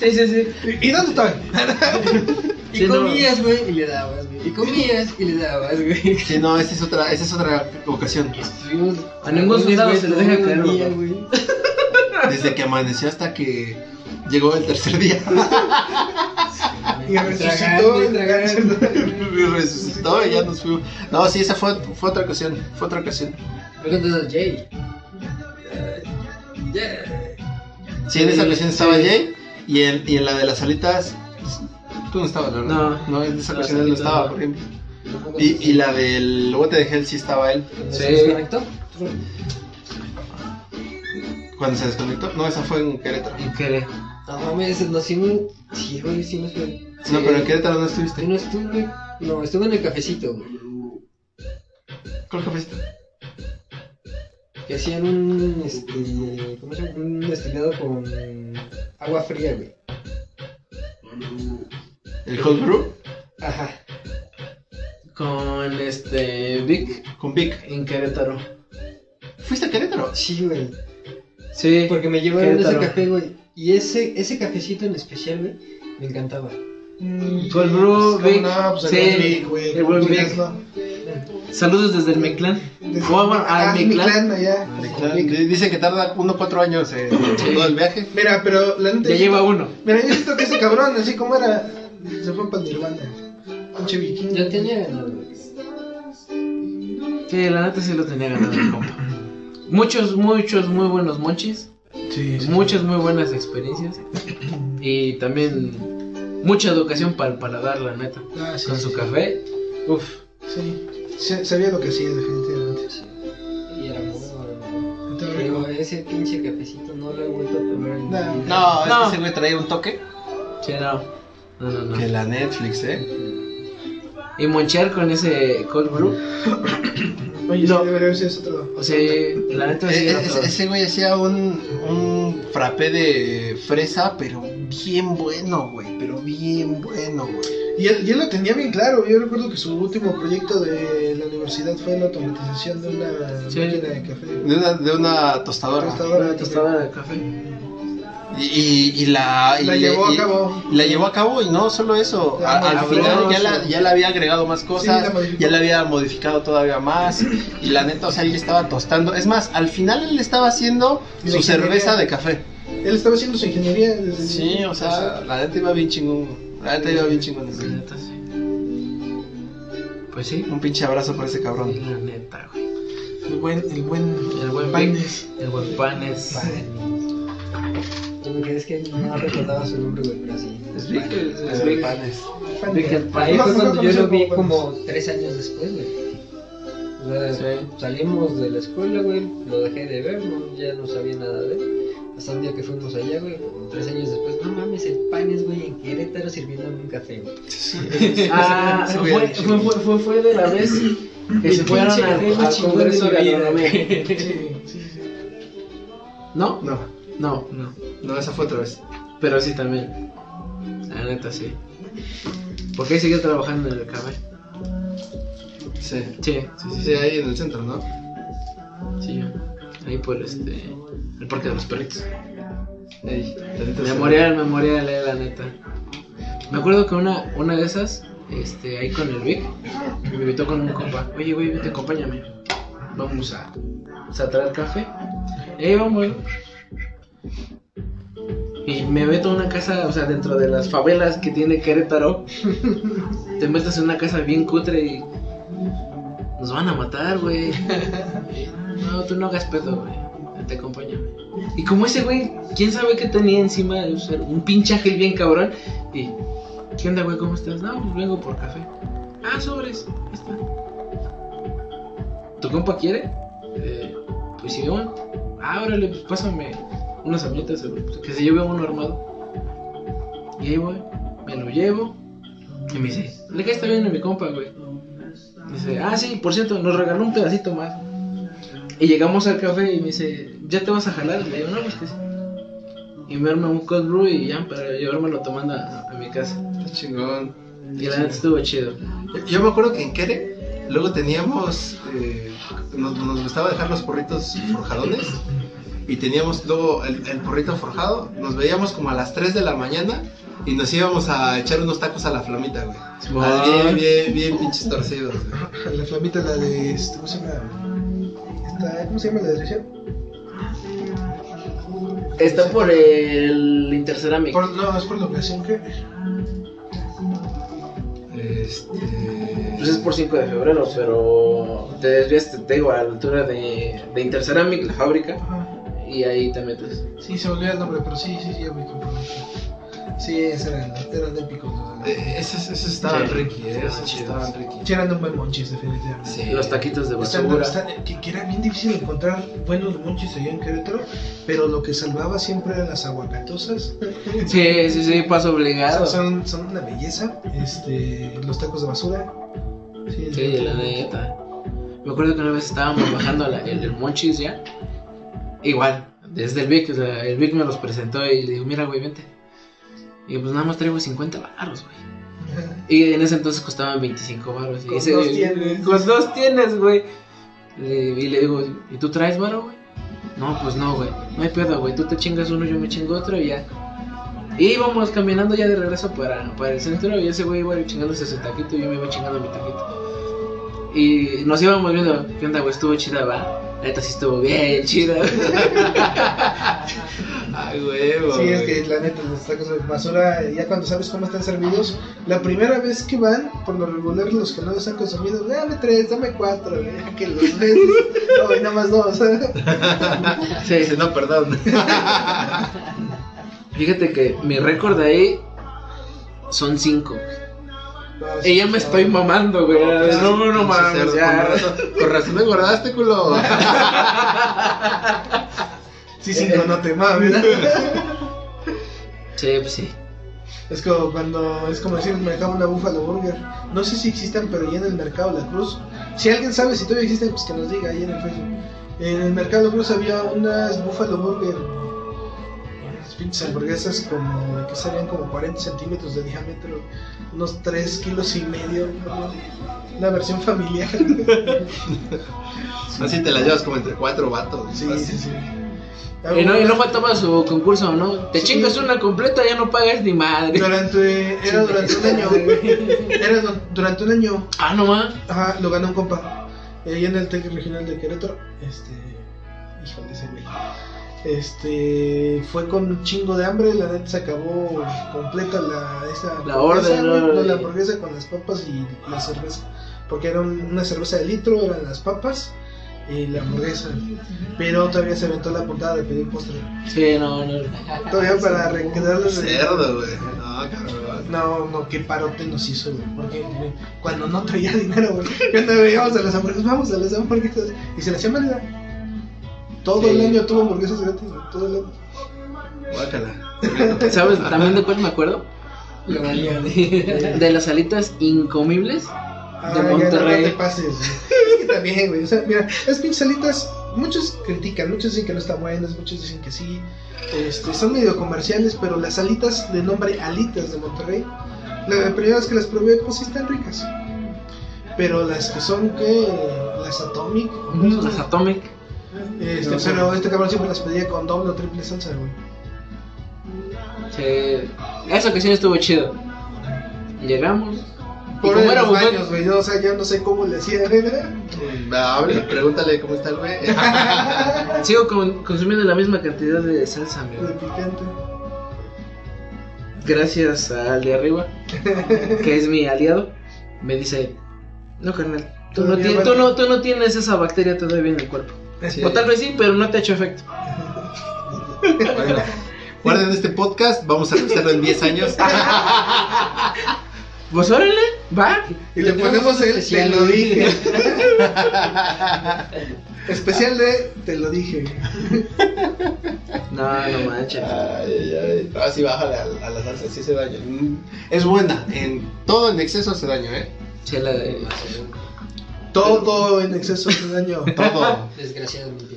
Sí, sí, sí. ¿Y dónde estoy? Y Sí, comías, güey, y le dabas, güey. Y comías y le dabas, güey. Sí, no, esa es otra, esa es otra ocasión. Estuvimos A ningún soldado se le deja caer, güey. Desde que amaneció hasta que llegó el tercer día. Y resucitó. Y en resucitó ya nos fuimos. No, sí, esa fue, fue otra ocasión. Fue otra ocasión. Pero entonces, Jay. Sí, en esa ocasión estaba. Jay. Y en, y en la de las alitas. Tú no estabas, ¿verdad? No. No, en esa ocasión él no estaba, por ejemplo. Y, y la del bote de gel sí estaba él. ¿Se desconectó? Cuando se desconectó. No, esa fue en Querétaro. ¿Y qué? No mames, no, sí, me- sí, güey, sí me fue. No, pero en Querétaro no estuviste. Yo no estuve, no, estuve en el cafecito, güey. ¿Cuál cafecito? Que hacían un, este, ¿cómo se llama? Un destilado con agua fría, güey. ¿El Cold Brew? Ajá. Con este Vic Con Vic. en Querétaro. ¿Fuiste a Querétaro? Sí, güey. Sí. Porque me llevaron ese café, güey. Y ese, ese cafecito en especial, güey, me encantaba. Mm, Cold sí, brew, pues. Pues el Sí, el. Saludos desde el Meclán. Desde- ¿Cómo van Ah, al mi Meclán? allá. Dicen que tarda 1 4 años eh, todo el viaje. Mira, pero la neta. Ya lleva uno. Mira, yo siento que ese cabrón, así como era, se fue para el Nirvana. Pinche vikingo. Ya tenía ganado. Sí, la neta sí lo tenía ganado el compa. Muchos, muchos muy buenos monchis. Sí, sí. Muchas muy buenas experiencias. Y también mucha educación para el paladar, la neta. Ah, sí, Con su sí. café. Uf. Sí. Sabía lo que hacía, definitivamente. Y era muy bueno. Estaba Pero ese pinche cafecito no lo he vuelto a tomar en No. vida. No, es No. que ese güey traía un toque. Sí, no. No, no, no. Que la Netflix, ¿eh? Y monchear con ese cold brew. Oye, No. sí, debería ser otro. O sea, la neta sí Eh, otro. ese güey hacía un, un frappé de fresa, pero bien bueno, güey. Pero bien bueno, güey. Y él, y él lo tenía bien claro. Yo recuerdo que su último proyecto de la universidad fue la automatización de una Sí. máquina de café. De una, de una tostadora. Tostadora. De café. Y, la, y La le- llevó a cabo. y la llevó a cabo y no solo eso. La a- al final ya, la, ya le había agregado más Sí, cosas. ya le había modificado todavía más. Y la neta, o sea, él estaba tostando. Es más, al final él estaba haciendo su cerveza de café. Él estaba haciendo su ingeniería desde Sí, o sea, la neta iba bien chingón. La neta iba bien chingón. La neta sí. Pues sí. Un pinche abrazo por ese Sí, cabrón. la neta, güey. el buen, el buen, El buen Panes. El buen Panes. Quedé es que no recordaba su nombre, güey, pero sí. Es es, Ahí fue cuando yo lo vi como tres años después, güey. O sea, Sí. salimos de la escuela, güey, lo dejé de ver, no, ya no sabía nada de él. Hasta un día que fuimos allá, güey, como tres años después, no mames, el panes, güey, en Querétaro sirviéndome un café, güey. Ah, Ese fue, fue, fue, fue, fue de la vez que se fueron al, al Congreso de güey. Sí, sí, sí. ¿No? No, No, no. no, esa fue otra vez. Pero sí también. La neta sí. Porque ahí siguió trabajando en el café. Sí. Sí, sí, sí. Sí, ahí en el centro, ¿no? sí. Ahí por este. El parque de los perritos. Ey. Memorial, memorial, eh, la neta. Me acuerdo que una, una de esas, este, ahí con el Vic, me invitó con un compa. Oye, güey, vete, acompáñame. Vamos a, a traer café. Ahí vamos. Y me meto a una casa, o sea, dentro de las favelas que tiene Querétaro. Te metes en una casa bien cutre y. Nos van a matar, güey. No, tú no hagas pedo, güey. Te acompaño. Y como ese güey, quién sabe qué tenía encima de usar un pinche ángel bien cabrón. Y, ¿qué onda, güey? ¿Cómo estás? No, pues vengo por café. Ah, sobres. Ahí está. ¿Tu compa quiere? Eh, pues sí, bueno. Ah, órale, pues pásame unas amitas, güey, que se lleve uno armado. Y ahí voy, me lo llevo. Y me dice, le está bien a mi compa, güey. Dice, ah, sí, por cierto, nos regaló un pedacito más. Y llegamos al café y me dice, ¿ya te vas a jalar? Le digo, no, pues que sí. Y me arma un cold brew y ya, para llevármelo tomando a, a mi casa. Está chingón. Y la neta estuvo chido. Yo me acuerdo que en Quere luego teníamos, eh, nos, nos gustaba dejar los porritos forjadones y teníamos luego el, el porrito forjado, nos veíamos como a las 3 de la mañana y nos íbamos a echar unos tacos a la flamita, güey. Ah, Bien, bien, bien pinches torcidos, güey. La flamita, la de. este, ¿Cómo se llama? Esta, ¿Cómo se llama la dirección? Está por el Interceramic. Por, no, es por la ocasión que. Este... Pues es por 5 de febrero, pero te desvías, te, te digo, a la altura de, de Interceramic, la fábrica, Ajá. Y ahí te metes. Sí, se me olvidó el nombre, pero sí, sí, sí, ya me compré. Sí, esos eran, eran épicos los de Eh, esos, esos estaban Sí. Ricky, eh, chidos. estaban Ricky. Sí, eran un buen monchis, definitivamente. Sí. Los taquitos de Están- basura. están- que, que era bien difícil encontrar buenos monchis allá en Querétaro, pero lo que salvaba siempre eran las aguacatosas. Sí, sí, sí, paso obligado. Son, son una belleza. Este, los tacos de basura. Sí, Sí, la neta. Me acuerdo que una vez estábamos bajando la- el, el Monchis ya. Igual, desde el Vic, o sea, el Vic me los presentó y le digo, mira, güey, vente. Y pues nada más traigo 50 baros, güey. Y en ese entonces costaban 25 baros. Y Con ese, dos tienes. Con dos tienes, güey. Y le digo, ¿y tú traes baro, güey? No, pues no, güey. No hay pedo, güey. Tú te chingas uno, yo me chingo otro y ya. Y íbamos caminando ya de regreso para, para el centro y ese güey iba chingándose su taquito y yo me iba chingando mi taquito. Y nos íbamos viendo, ¿qué onda, güey? Estuvo chida, va. La neta sí estuvo bien chida. Ay, huevo. Sí, es que la neta, los tacos de basura, ya cuando sabes cómo están servidos, la primera vez que van, por lo regular, los que no los han consumido, dame tres, dame cuatro, que los ves, no, y nada más dos. Sí, Dice, no, perdón. Fíjate que mi récord ahí son cinco. No, Y ya me estoy mamando, güey. No, no, no Pinche mames. Con razón, con razón me engordaste, culo. Sí, cinco, no te mames. Sí, pues sí. Es como cuando, es como decir, me acabo una Buffalo Burger. No sé si existan, pero ya en el mercado La Cruz. Si alguien sabe si todavía existen, pues que nos diga ahí en el Facebook. En el mercado La Cruz había unas Buffalo Burger. Pinches hamburguesas como, que serían como 40 centímetros de diámetro. Unos 3 kilos y medio. Una versión familiar. Así te la llevas como entre cuatro vatos. Sí, sí, sí. Y no, y no faltaba su concurso, ¿no? Te Sí. chingas una completa, ya no pagas ni madre. Durante, era durante un año. Era du- durante un año. Ah, no más. Ajá, lo ganó un compa. Ahí en el TEC regional de Querétaro. Este. Híjole, ese güey. Este. Fue con un chingo de hambre. La neta se acabó completa la. Esa La hamburguesa, orden, ¿no? no, la hamburguesa con las papas y la cerveza. Porque era un- una cerveza de litro, eran las papas y la hamburguesa. Pero todavía se aventó la puntada de pedir postre. Sí, no, no. Todavía para requedarles. Cerdo, güey. No, cabrón. No, no, qué parote nos hizo, güey. Porque cuando no traía dinero, güey. Cuando veíamos a las hamburguesas, vamos a las hamburguesas. Y se le hacía válida. Todo Sí. el año tuvo hamburguesas gratis, güey. Todo el año. Guácala. ¿Sabes también de cuál me acuerdo? De las alitas incomibles. Ah, De ya, Monterrey. No te pases, güey. Es que también, güey. O sea, mira, las pinches alitas, muchos critican, muchos dicen que no están buenas, muchos dicen que sí. Este, son medio comerciales, pero las alitas de nombre Alitas de Monterrey, la primera vez que las probé, pues sí están ricas. Pero las que son, que Las Atomic. Las Atomic. Este, No pero este cabrón siempre las pedía con doble o triple salsa, güey. Sí. Esa ocasión estuvo chido. Llegamos. Por como era baños, güey. yo, O sea, yo no sé cómo le hacía. Va, habla, pregúntale cómo está el güey. sigo con- consumiendo la misma cantidad de salsa, De amigo. picante. Gracias al de arriba, que es mi aliado, me dice, no carnal, tú no, Todavía tienes, vale". tú, no, tú no tienes esa bacteria todavía en el cuerpo. Sí. O tal vez sí, pero no te ha hecho efecto. Bueno, guarden este podcast, vamos a revisarlo en 10 años. Pues órale, va. Y le ponemos el te lo dije. Especial de te lo dije. No, no manches. Ay, ay, ay. Así bájale a, a la salsa, sí se daña. Es buena, en todo en exceso hace daño, ¿eh? Sí, la de... Todo en exceso de daño. Todo. Desgraciadamente.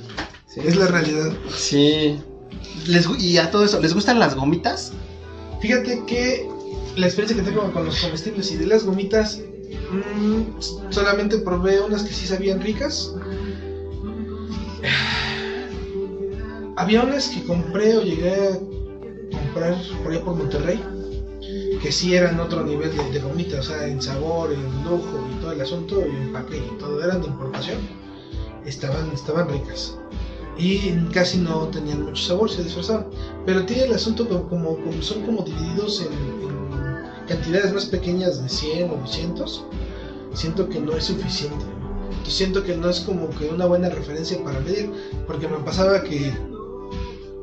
Es la realidad. Sí. Les y a todo eso, ¿les gustan las gomitas? Fíjate que la experiencia que tengo con los comestibles y de las gomitas, mm, solamente probé unas que sí sabían ricas. Había unas que compré o llegué a comprar por allá por Monterrey, que sí eran otro nivel de, de gomitas, o sea, en sabor, en lujo y todo el asunto, y empaque y todo, eran de importación. Estaban, estaban ricas. Y casi no tenían mucho sabor, se disfrazaban. Pero tiene el asunto como, como, son como divididos en, en cantidades más pequeñas de 100 o 200. Siento que no es suficiente. Siento que no es como que una buena referencia para medir. Porque me pasaba que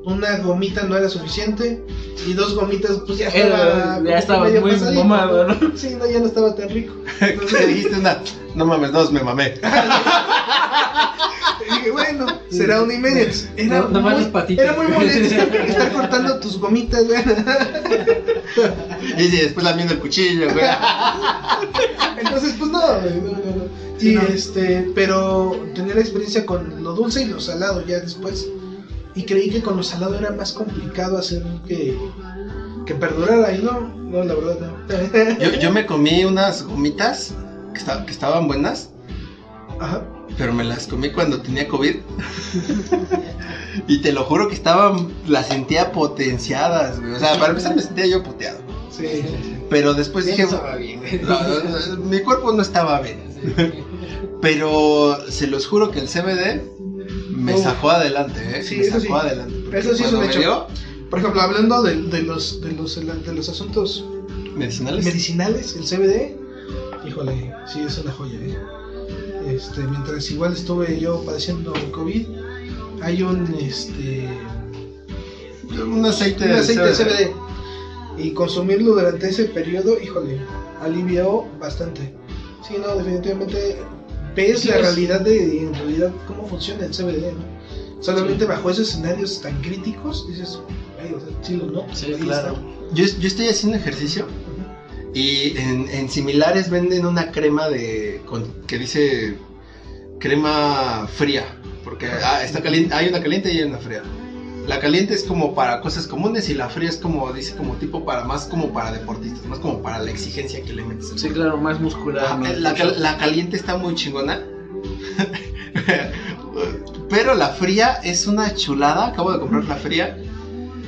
una gomita no era suficiente y dos gomitas pues ya estaba, ya estaba medio muy pasadito, mamado, ¿no? Sí, no, ya no estaba tan rico. ¿Qué Entonces, dijiste una? No mames, dos, me mamé. Y dije, bueno, será una y media. Era, No- nomás muy, las patitas. era muy molesto estar, cortando tus gomitas, güey. Y sí, después lamiendo el cuchillo, güey. Entonces, pues no, güey, no, no, no. Sí, y no. este, pero tenía la experiencia con lo dulce y lo salado ya después. Y creí que con lo salado era más complicado hacer que, que perdurara. Y no, no, la verdad no. Yo, yo me comí unas gomitas que, esta- que estaban buenas, Ajá. pero me las comí cuando tenía COVID. y te lo juro que estaban, las sentía potenciadas, güey. O sea, para empezar me sentía yo puteado. Sí. Pero después dije, no estaba bien, no, no, mi cuerpo no estaba bien. Pero se los juro que el CBD me sacó adelante, ¿eh? Sí, me eso sacó sí. adelante. Eso sí es un hecho. dio Por ejemplo, hablando de, de los, de, los, de los asuntos medicinales. medicinales, el CBD, híjole, sí es una joya. ¿eh? Este, mientras igual estuve yo padeciendo COVID, hay un este un aceite, un aceite de CBD. CBD y consumirlo durante ese periodo, híjole, alivió bastante. Sí, no, definitivamente ves Sí, la realidad de en realidad cómo funciona el CBD, ¿no? Solamente bajo esos escenarios tan críticos dices, "Ay, o sea, sí lo noto. Sí, ahí claro. está". Yo, yo estoy haciendo ejercicio y en, en similares venden una crema de con- que dice crema fría, porque ah, está caliente, hay una caliente y hay una fría. La caliente es como para cosas comunes y la fría es como dice como tipo para más como para deportistas, más como para la exigencia que le metes. Sí, claro, más muscular. La, cal- la caliente está muy chingona. Pero la fría es una chulada. Acabo de comprar la fría.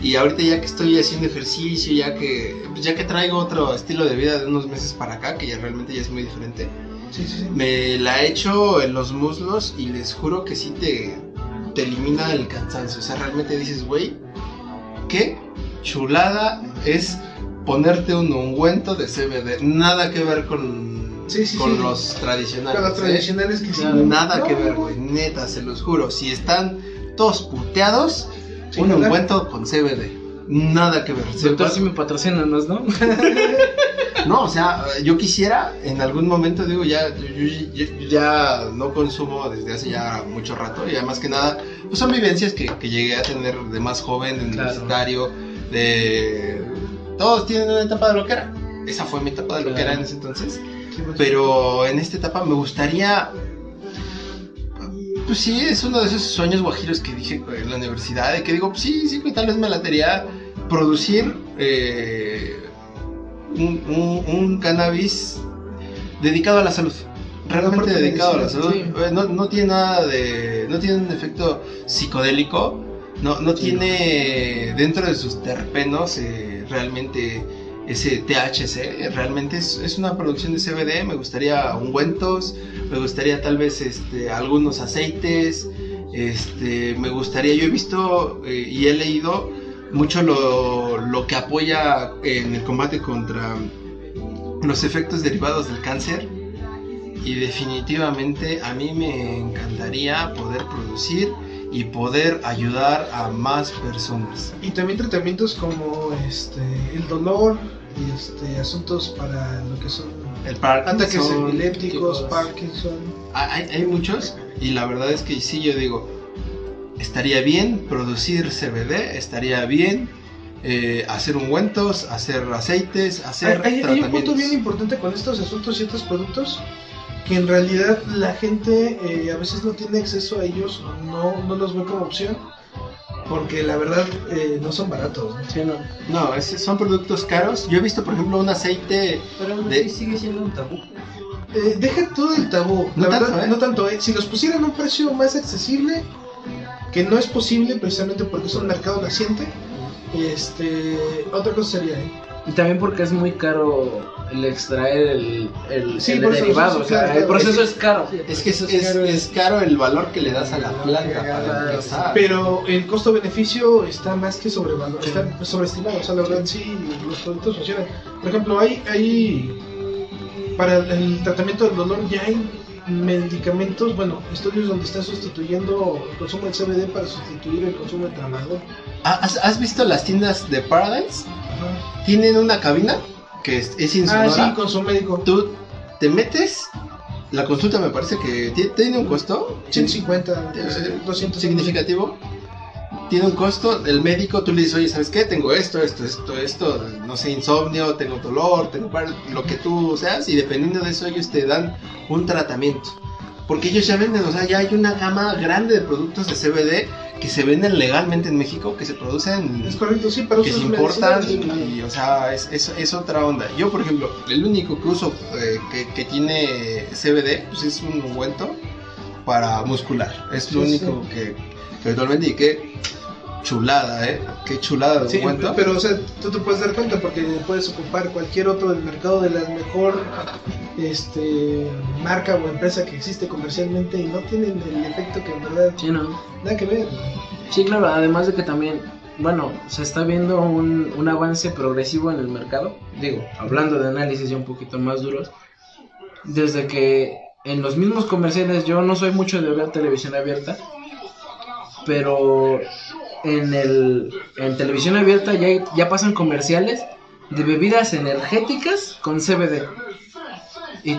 Y ahorita ya que estoy haciendo ejercicio, ya que ya que traigo otro estilo de vida de unos meses para acá, que ya realmente ya es muy diferente, Sí, sí, sí. me la he hecho en los muslos y les juro que sí te, te elimina el cansancio. O sea, realmente dices, güey, qué chulada es ponerte un ungüento de CBD. Nada que ver con, Sí, sí, con sí. los tradicionales. Con los ¿eh? tradicionales que sí. Nada No, que ver, güey. Neta, se los juro. Si están todos puteados, un ungüento con CBD. Nada que ver. Doctor, si me patrocínanos, ¿no? No, o sea, yo quisiera en algún momento, digo, ya, yo, yo- yo ya no consumo desde hace ya mucho rato, y además que nada, pues son vivencias que, que llegué a tener de más joven, de Claro. universitario, de... Todos tienen una etapa de loquera. Esa fue mi etapa de Claro. loquera en ese entonces. Pero en esta etapa me gustaría. Pues sí, es uno de esos sueños guajiros que dije en la universidad. De que digo, pues sí, sí, tal vez me latería producir eh, un, un- un cannabis dedicado a la salud. Realmente dedicado a la salud. sí. Eh, No, no tiene nada de. No tiene un efecto psicodélico. No, no tiene dentro de sus terpenos eh, realmente ese THC. Realmente es, es una producción de CBD. Me gustaría ungüentos, me gustaría tal vez este, algunos aceites. Este, me gustaría, yo he visto eh, y he leído mucho lo, lo que apoya en el combate contra los efectos derivados del cáncer. Y definitivamente a mí me encantaría poder producir y poder ayudar a más personas. Y también tratamientos como este el dolor este asuntos para lo que son El ataques Parkinson, epilépticos, tipos. Parkinson. hay, hay muchos y la verdad es que sí, yo digo, estaría bien producir CBD, estaría bien eh, hacer ungüentos, hacer aceites, hacer Hay, un punto bien importante con estos asuntos y estos productos que en realidad la gente eh, a veces no tiene acceso a ellos, o no, no los ve como opción, porque la verdad eh, no son baratos. ¿no? Sí, no. No, es- son productos caros. Yo he visto, por ejemplo, un aceite Pero aún De- así sigue siendo un tabú. Eh, deja todo el tabú, No la tanto, verdad, ¿eh? no tanto. ¿eh? Si los pusieran a un precio más accesible, que no es posible precisamente porque es un mercado naciente, este, otra cosa sería, ¿eh? Y también porque es muy caro el extraer el, el, Sí, el por eso, derivado. o sea, claro, el proceso es caro. Es que es, es- es caro el valor que le das a la planta para empezar. Pero el costo-beneficio está más que sobrevalorado, está sobreestimado. O sea, la verdad sí, los productos funcionan. Por ejemplo, hay, hay para el tratamiento del dolor ya hay medicamentos, bueno, estudios donde están sustituyendo el consumo del CBD para sustituir el consumo de tramadol. ¿Has, has visto las tiendas de Paradise? Ajá. Tienen una cabina que es, es Ah, insonora. sí, con su médico. Tú te metes, la consulta me parece que ti- tiene un costo 150, eh, 200. significativo. Tiene un costo, el médico, tú le dices, oye, ¿sabes qué? Tengo esto, esto, esto, esto, no sé, insomnio, tengo dolor, tengo lo que tú seas, y dependiendo de eso ellos te dan un tratamiento. Porque ellos ya venden, o sea, ya hay una gama grande de productos de CBD que se venden legalmente en México, que se producen Es correcto, sí, pero que se importan y, o sea, es, es, es otra onda. Yo, por ejemplo, el único que uso eh, que, que tiene CBD, pues es un ungüento para muscular. Es lo Sí, único que, que actualmente y qué chulada, ¿eh? Qué chulada de Sí, ungüento. pero o sea, tú te puedes dar cuenta porque puedes ocupar cualquier otro del mercado de la mejor este, marca o empresa que existe comercialmente y no tienen el efecto que en verdad Sí, no. nada que ver. Sí, claro, además de que también, bueno, se está viendo un, un avance progresivo en el mercado. Digo, hablando de análisis ya un poquito más duros, desde que en los mismos comerciales, yo no soy mucho de ver televisión abierta, pero en, el, en televisión abierta ya, ya pasan comerciales de bebidas energéticas con CBD. Y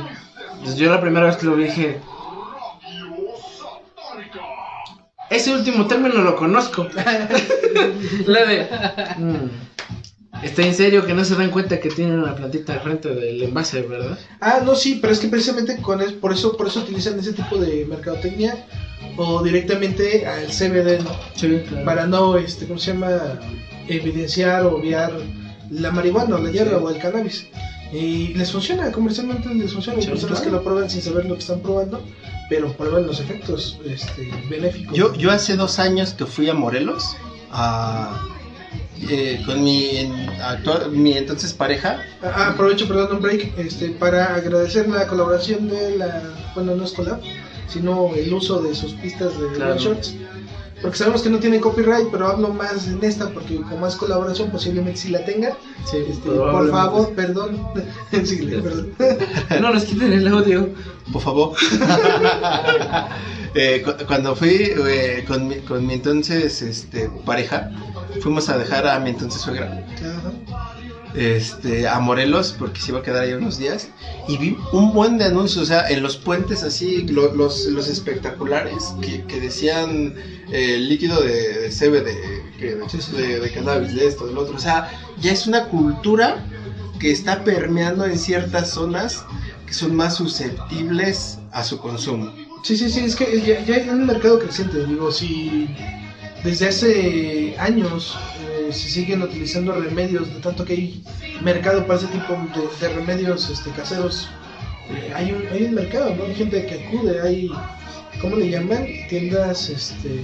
pues, yo la primera vez que lo vi dije, ese último término lo conozco. La de. mm, está en serio que no se dan cuenta que tienen una plantita de frente del envase, ¿verdad? Ah, no, sí, pero es que precisamente con es, por eso por eso utilizan ese tipo de mercadotecnia o directamente al CBD, ¿no? Sí, Para no, este, ¿cómo se llama? Evidenciar o obviar la marihuana o la hierba Sí. o el cannabis. Y les funciona, comercialmente les funciona. Hay Sí, personas claro. que lo prueban sin saber lo que están probando, pero prueban los efectos este, benéficos. Yo, yo hace dos años que fui a Morelos a, eh, con mi, en- actual, mi entonces pareja. Ah, aprovecho, perdón, un break, este, para agradecer la colaboración de la, bueno, no es collab, sino el uso de sus pistas de Claro. One Shots. Porque sabemos que no tienen copyright, pero hablo más en esta porque como es colaboración posiblemente sí la tengan. Sí, Este, por favor, perdón. Sí, perdón. No nos quiten el audio. Por favor. Eh, cu- cuando fui eh, con, mi, con mi entonces este, pareja, fuimos a dejar a mi entonces suegra Ajá. Este, a Morelos porque se iba a quedar ahí unos días y vi un buen de anuncios, o sea, en los puentes así, lo- los, los espectaculares que, que decían eh, líquido de, de CBD, que, de, de cannabis, de esto, del otro, o sea, ya es una cultura que está permeando en ciertas zonas que son más susceptibles a su consumo. Sí, sí, sí, es que ya, ya hay un mercado creciente. Digo, si desde hace años eh, se siguen utilizando remedios, de tanto que hay mercado para ese tipo de, de remedios este, caseros, eh, hay, un, hay un mercado, ¿no? Hay gente que acude, hay, ¿cómo le llaman? Tiendas este,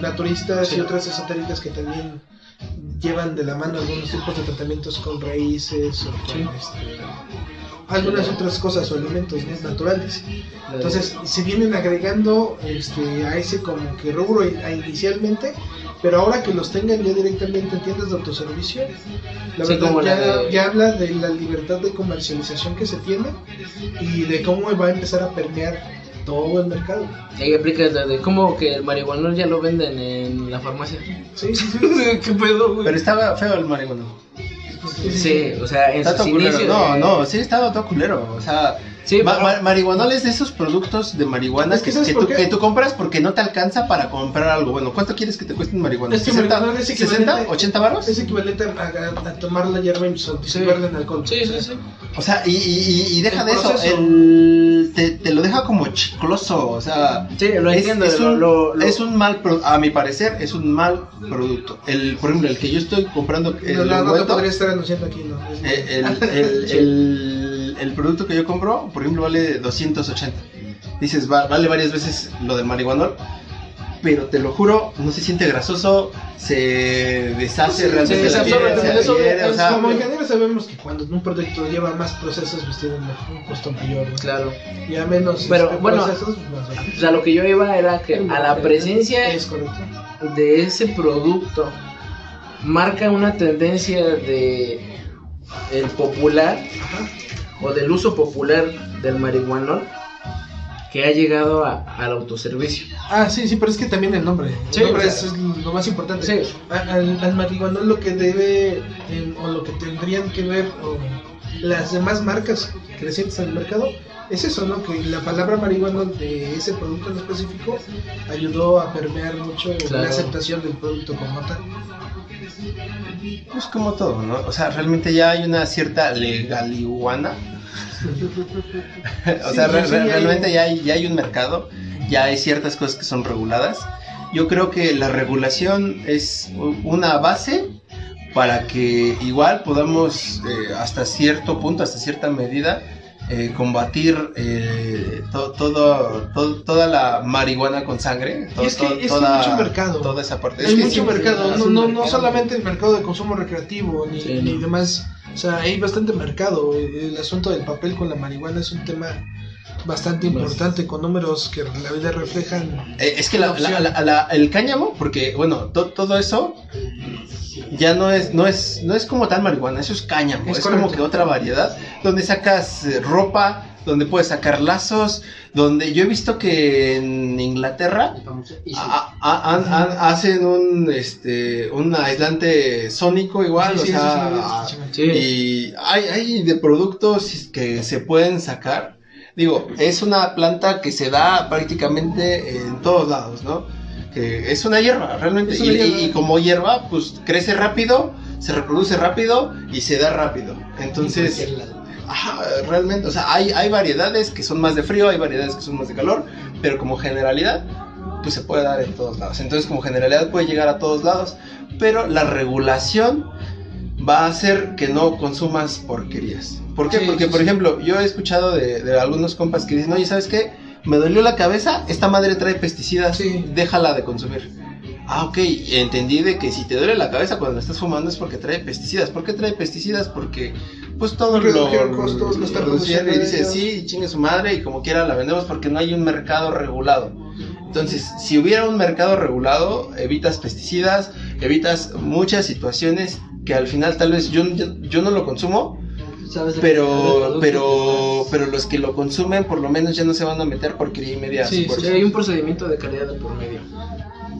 naturistas y otras esotéricas que también llevan de la mano algunos tipos de tratamientos con raíces o con Sí. este, algunas otras cosas o alimentos ¿no? naturales. Entonces se vienen agregando este, a ese como que rubro inicialmente, pero ahora que los tengan ya directamente en tiendas de autoservicio, la Sí, verdad ya, de- ya habla de la libertad de comercialización que se tiene y de cómo va a empezar a permear todo el mercado. Ahí aplica la de cómo que el marihuanol ya lo venden en la farmacia. Sí, sí, sí. ¿Qué pedo, güey? Pero estaba feo el marihuana. Sí, o sea, en Está sus todo culero. inicios. No, eh, no, sí estaba todo culero. O sea, Sí, ma- marihuanol es de esos productos de marihuana Es que que, ¿sabes que por tú, qué? que tú compras porque no te alcanza para comprar algo. Bueno, ¿cuánto quieres que te cueste un marihuana? Es que ¿60, marihuana es 60, equivalente- 80 varos? Es equivalente a, a- a tomar la hierba y disolverla en alcohol. Sí, sí, sí. O sea, y, y- y deja El de eso, el- te, te lo deja como chicloso, o sea... Sí, lo es, entiendo. es un, lo- lo- es un mal, pro- a mi parecer, es un mal producto. El, por ejemplo, el que yo estoy comprando, el No, no, no ungüento, podría estar anunciando aquí, no. Eh, el, el, el- el producto que yo compro, por ejemplo, vale 280. Dices, va- vale varias veces lo del marihuanol, pero te lo juro, no se siente grasoso, se deshace Sí, realmente sí, o sea, como ingeniero sabemos que cuando un producto lleva más procesos, pues tiene un costo mayor. ¿no? Claro. Ya menos Pero, este, bueno, procesos, pues. O sea, lo que yo iba era que a la presencia Es de ese producto marca una tendencia de el popular Ajá. O del uso popular del marihuanol que ha llegado a- al autoservicio. Ah, sí, sí, pero es que también el nombre. El Sí, nombre o es, sea, es lo más importante. Sí. Al, al marihuanol lo que debe, eh, o lo que tendrían que ver o las demás marcas crecientes en el mercado, es eso, ¿no? Que la palabra marihuanol de ese producto en específico ayudó a permear mucho Claro. la aceptación del producto como tal. Pues como todo, ¿no? O sea, realmente ya hay una cierta legalihuana. o sea, sí, re- sí, re- realmente ya hay, ya hay un mercado, ya hay ciertas cosas que son reguladas. Yo creo que la regulación es una base para que igual podamos eh, hasta cierto punto, hasta cierta medida, eh, combatir eh, to- todo, to- toda la marihuana con sangre. to- Y es que- mucho mercado. Toda esa parte. Hay Es que mucho sí, mercado, no, no, no solamente el mercado de consumo recreativo ni, Sí, ni no. demás. O sea, hay bastante mercado. El asunto del papel con la marihuana es un tema bastante importante, con números que en la vida reflejan. Eh, es que la- Una la- opción. la- la- el cáñamo, porque bueno, to- todo eso ya no es, no es, no es como tal marihuana, eso es cáñamo, Es es, como que otra variedad, donde sacas eh, ropa, donde puedes sacar lazos, donde yo he visto que en Inglaterra a- a- hacen un este un aislante sónico igual, Sí, o sí sea. Sí. y hay, hay de productos que se pueden sacar. Digo, es una planta que se da prácticamente en todos lados, ¿no? Que es una hierba, realmente. Una y- hierba. y como hierba, pues crece rápido, se reproduce rápido y se da rápido. Entonces, ajá, realmente, o sea, hay, hay variedades que son más de frío, hay variedades que son más de calor, pero como generalidad, pues se puede dar en todos lados. Entonces, como generalidad puede llegar a todos lados, pero la regulación va a hacer que no consumas porquerías. ¿Por qué? Sí, Porque, sí, por sí. ejemplo, yo he escuchado de, de algunos compas que dicen, oye, ¿sabes qué? Me dolió la cabeza, esta madre trae pesticidas, Sí. déjala de consumir. Ah, ok, entendí de que si te duele la cabeza cuando estás fumando es porque trae pesticidas. ¿Por qué trae pesticidas? Porque pues todo lo, Redujeron costos, lo están reducieron y dice, sí, chingue su madre y como quiera la vendemos porque no hay un mercado regulado. Entonces, si hubiera un mercado regulado, evitas pesticidas, evitas muchas situaciones que al final tal vez yo, yo, yo no lo consumo, ¿Sabes? pero, pero, pero los que lo consumen por lo menos ya no se van a meter porquería y media. Sí. Sí, hay un procedimiento de calidad de por medio.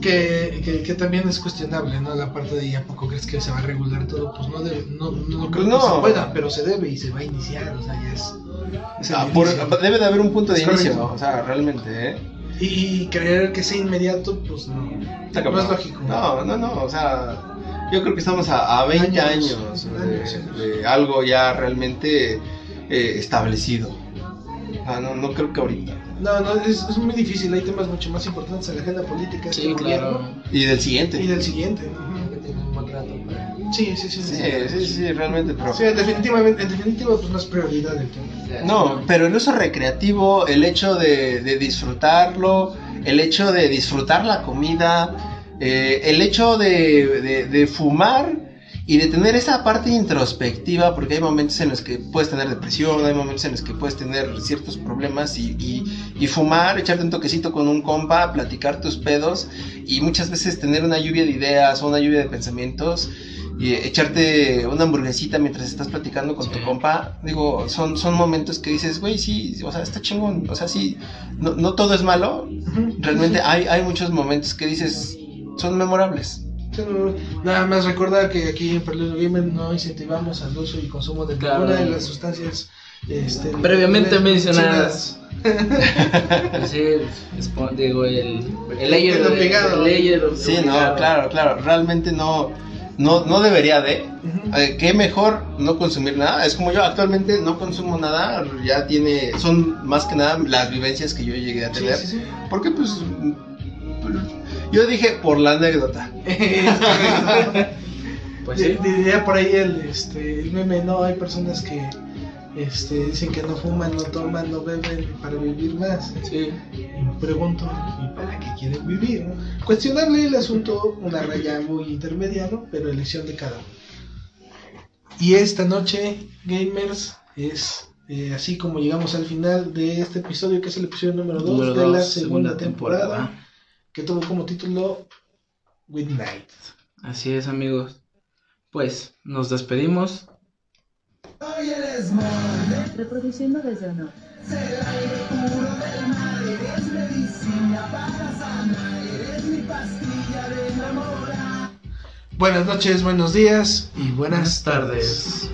Que, que, que también es cuestionable, ¿no? La parte de ¿y a poco crees que se va a regular todo? Pues no, debe, no, no creo No. que se pueda, pero se debe y se va a iniciar, o sea, ya es. es Ah, por- debe de haber un punto de Es inicio, correcto. o sea, realmente, ¿eh? Y, y creer que sea inmediato, pues no. Está No es lógico. No, no, no, o sea, yo creo que estamos a, a 20 Años, años, de, años, sí. de algo ya realmente eh, establecido. Ah, no, no creo que ahorita. No, no, es, es muy difícil. Hay temas mucho más importantes en la agenda política Sí, claro. gobierno Y del siguiente. y del siguiente. Ujú. Que tenga un buen rato para- Sí, sí, sí. Sí, sí, sí, realmente, pero... Sí, definitivamente, en definitiva, pues no es prioridad el tema. No, pero el uso recreativo, el hecho de, de disfrutarlo, el hecho de disfrutar la comida, eh, el hecho de, de- de fumar y de tener esa parte introspectiva, porque hay momentos en los que puedes tener depresión, hay momentos en los que puedes tener ciertos problemas y, y- y fumar, echarte un toquecito con un compa, platicar tus pedos y muchas veces tener una lluvia de ideas o una lluvia de pensamientos y echarte una hamburguesita mientras estás platicando con tu compa, digo, son, son momentos que dices, güey, sí, o sea, está chingón, o sea, sí, no, no todo es malo, realmente hay, hay muchos momentos que dices, son memorables. Sí, Nada más recordar que aquí en Perlero Gamer no incentivamos al uso y consumo de Claro. ninguna de las sustancias este, Previamente mencionadas. Sí, espo- digo, el, el layer El de- obligado. el layer Sí, no, claro, claro, realmente no, no, no debería de, Ujú. eh, qué mejor no consumir nada, es como yo actualmente no consumo nada, ya tiene, son más que nada las vivencias que yo llegué a Sí, tener, sí, sí. porque pues, yo dije por la anécdota. Pues sí. Diría por ahí el, este, el meme, no, hay personas que este, dicen que no fuman, no toman, no beben para vivir más. Sí. Y me pregunto, ¿y para qué quieren vivir? no? Cuestionarle el asunto, una raya muy intermedia, ¿no? pero elección de cada uno. Y esta noche, gamers, es eh, así como llegamos al final de este episodio, que es el episodio número 2 Número de la segunda, temporada, temporada. Que tuvo como título Midnight. Así es, amigos. Pues nos despedimos. Hoy smog Reproduciendo desde honor. es el aire puro del mar eres medicina para sanar, eres mi pastilla de enamorar. Buenas noches, buenos días y buenas, Buenas tardes.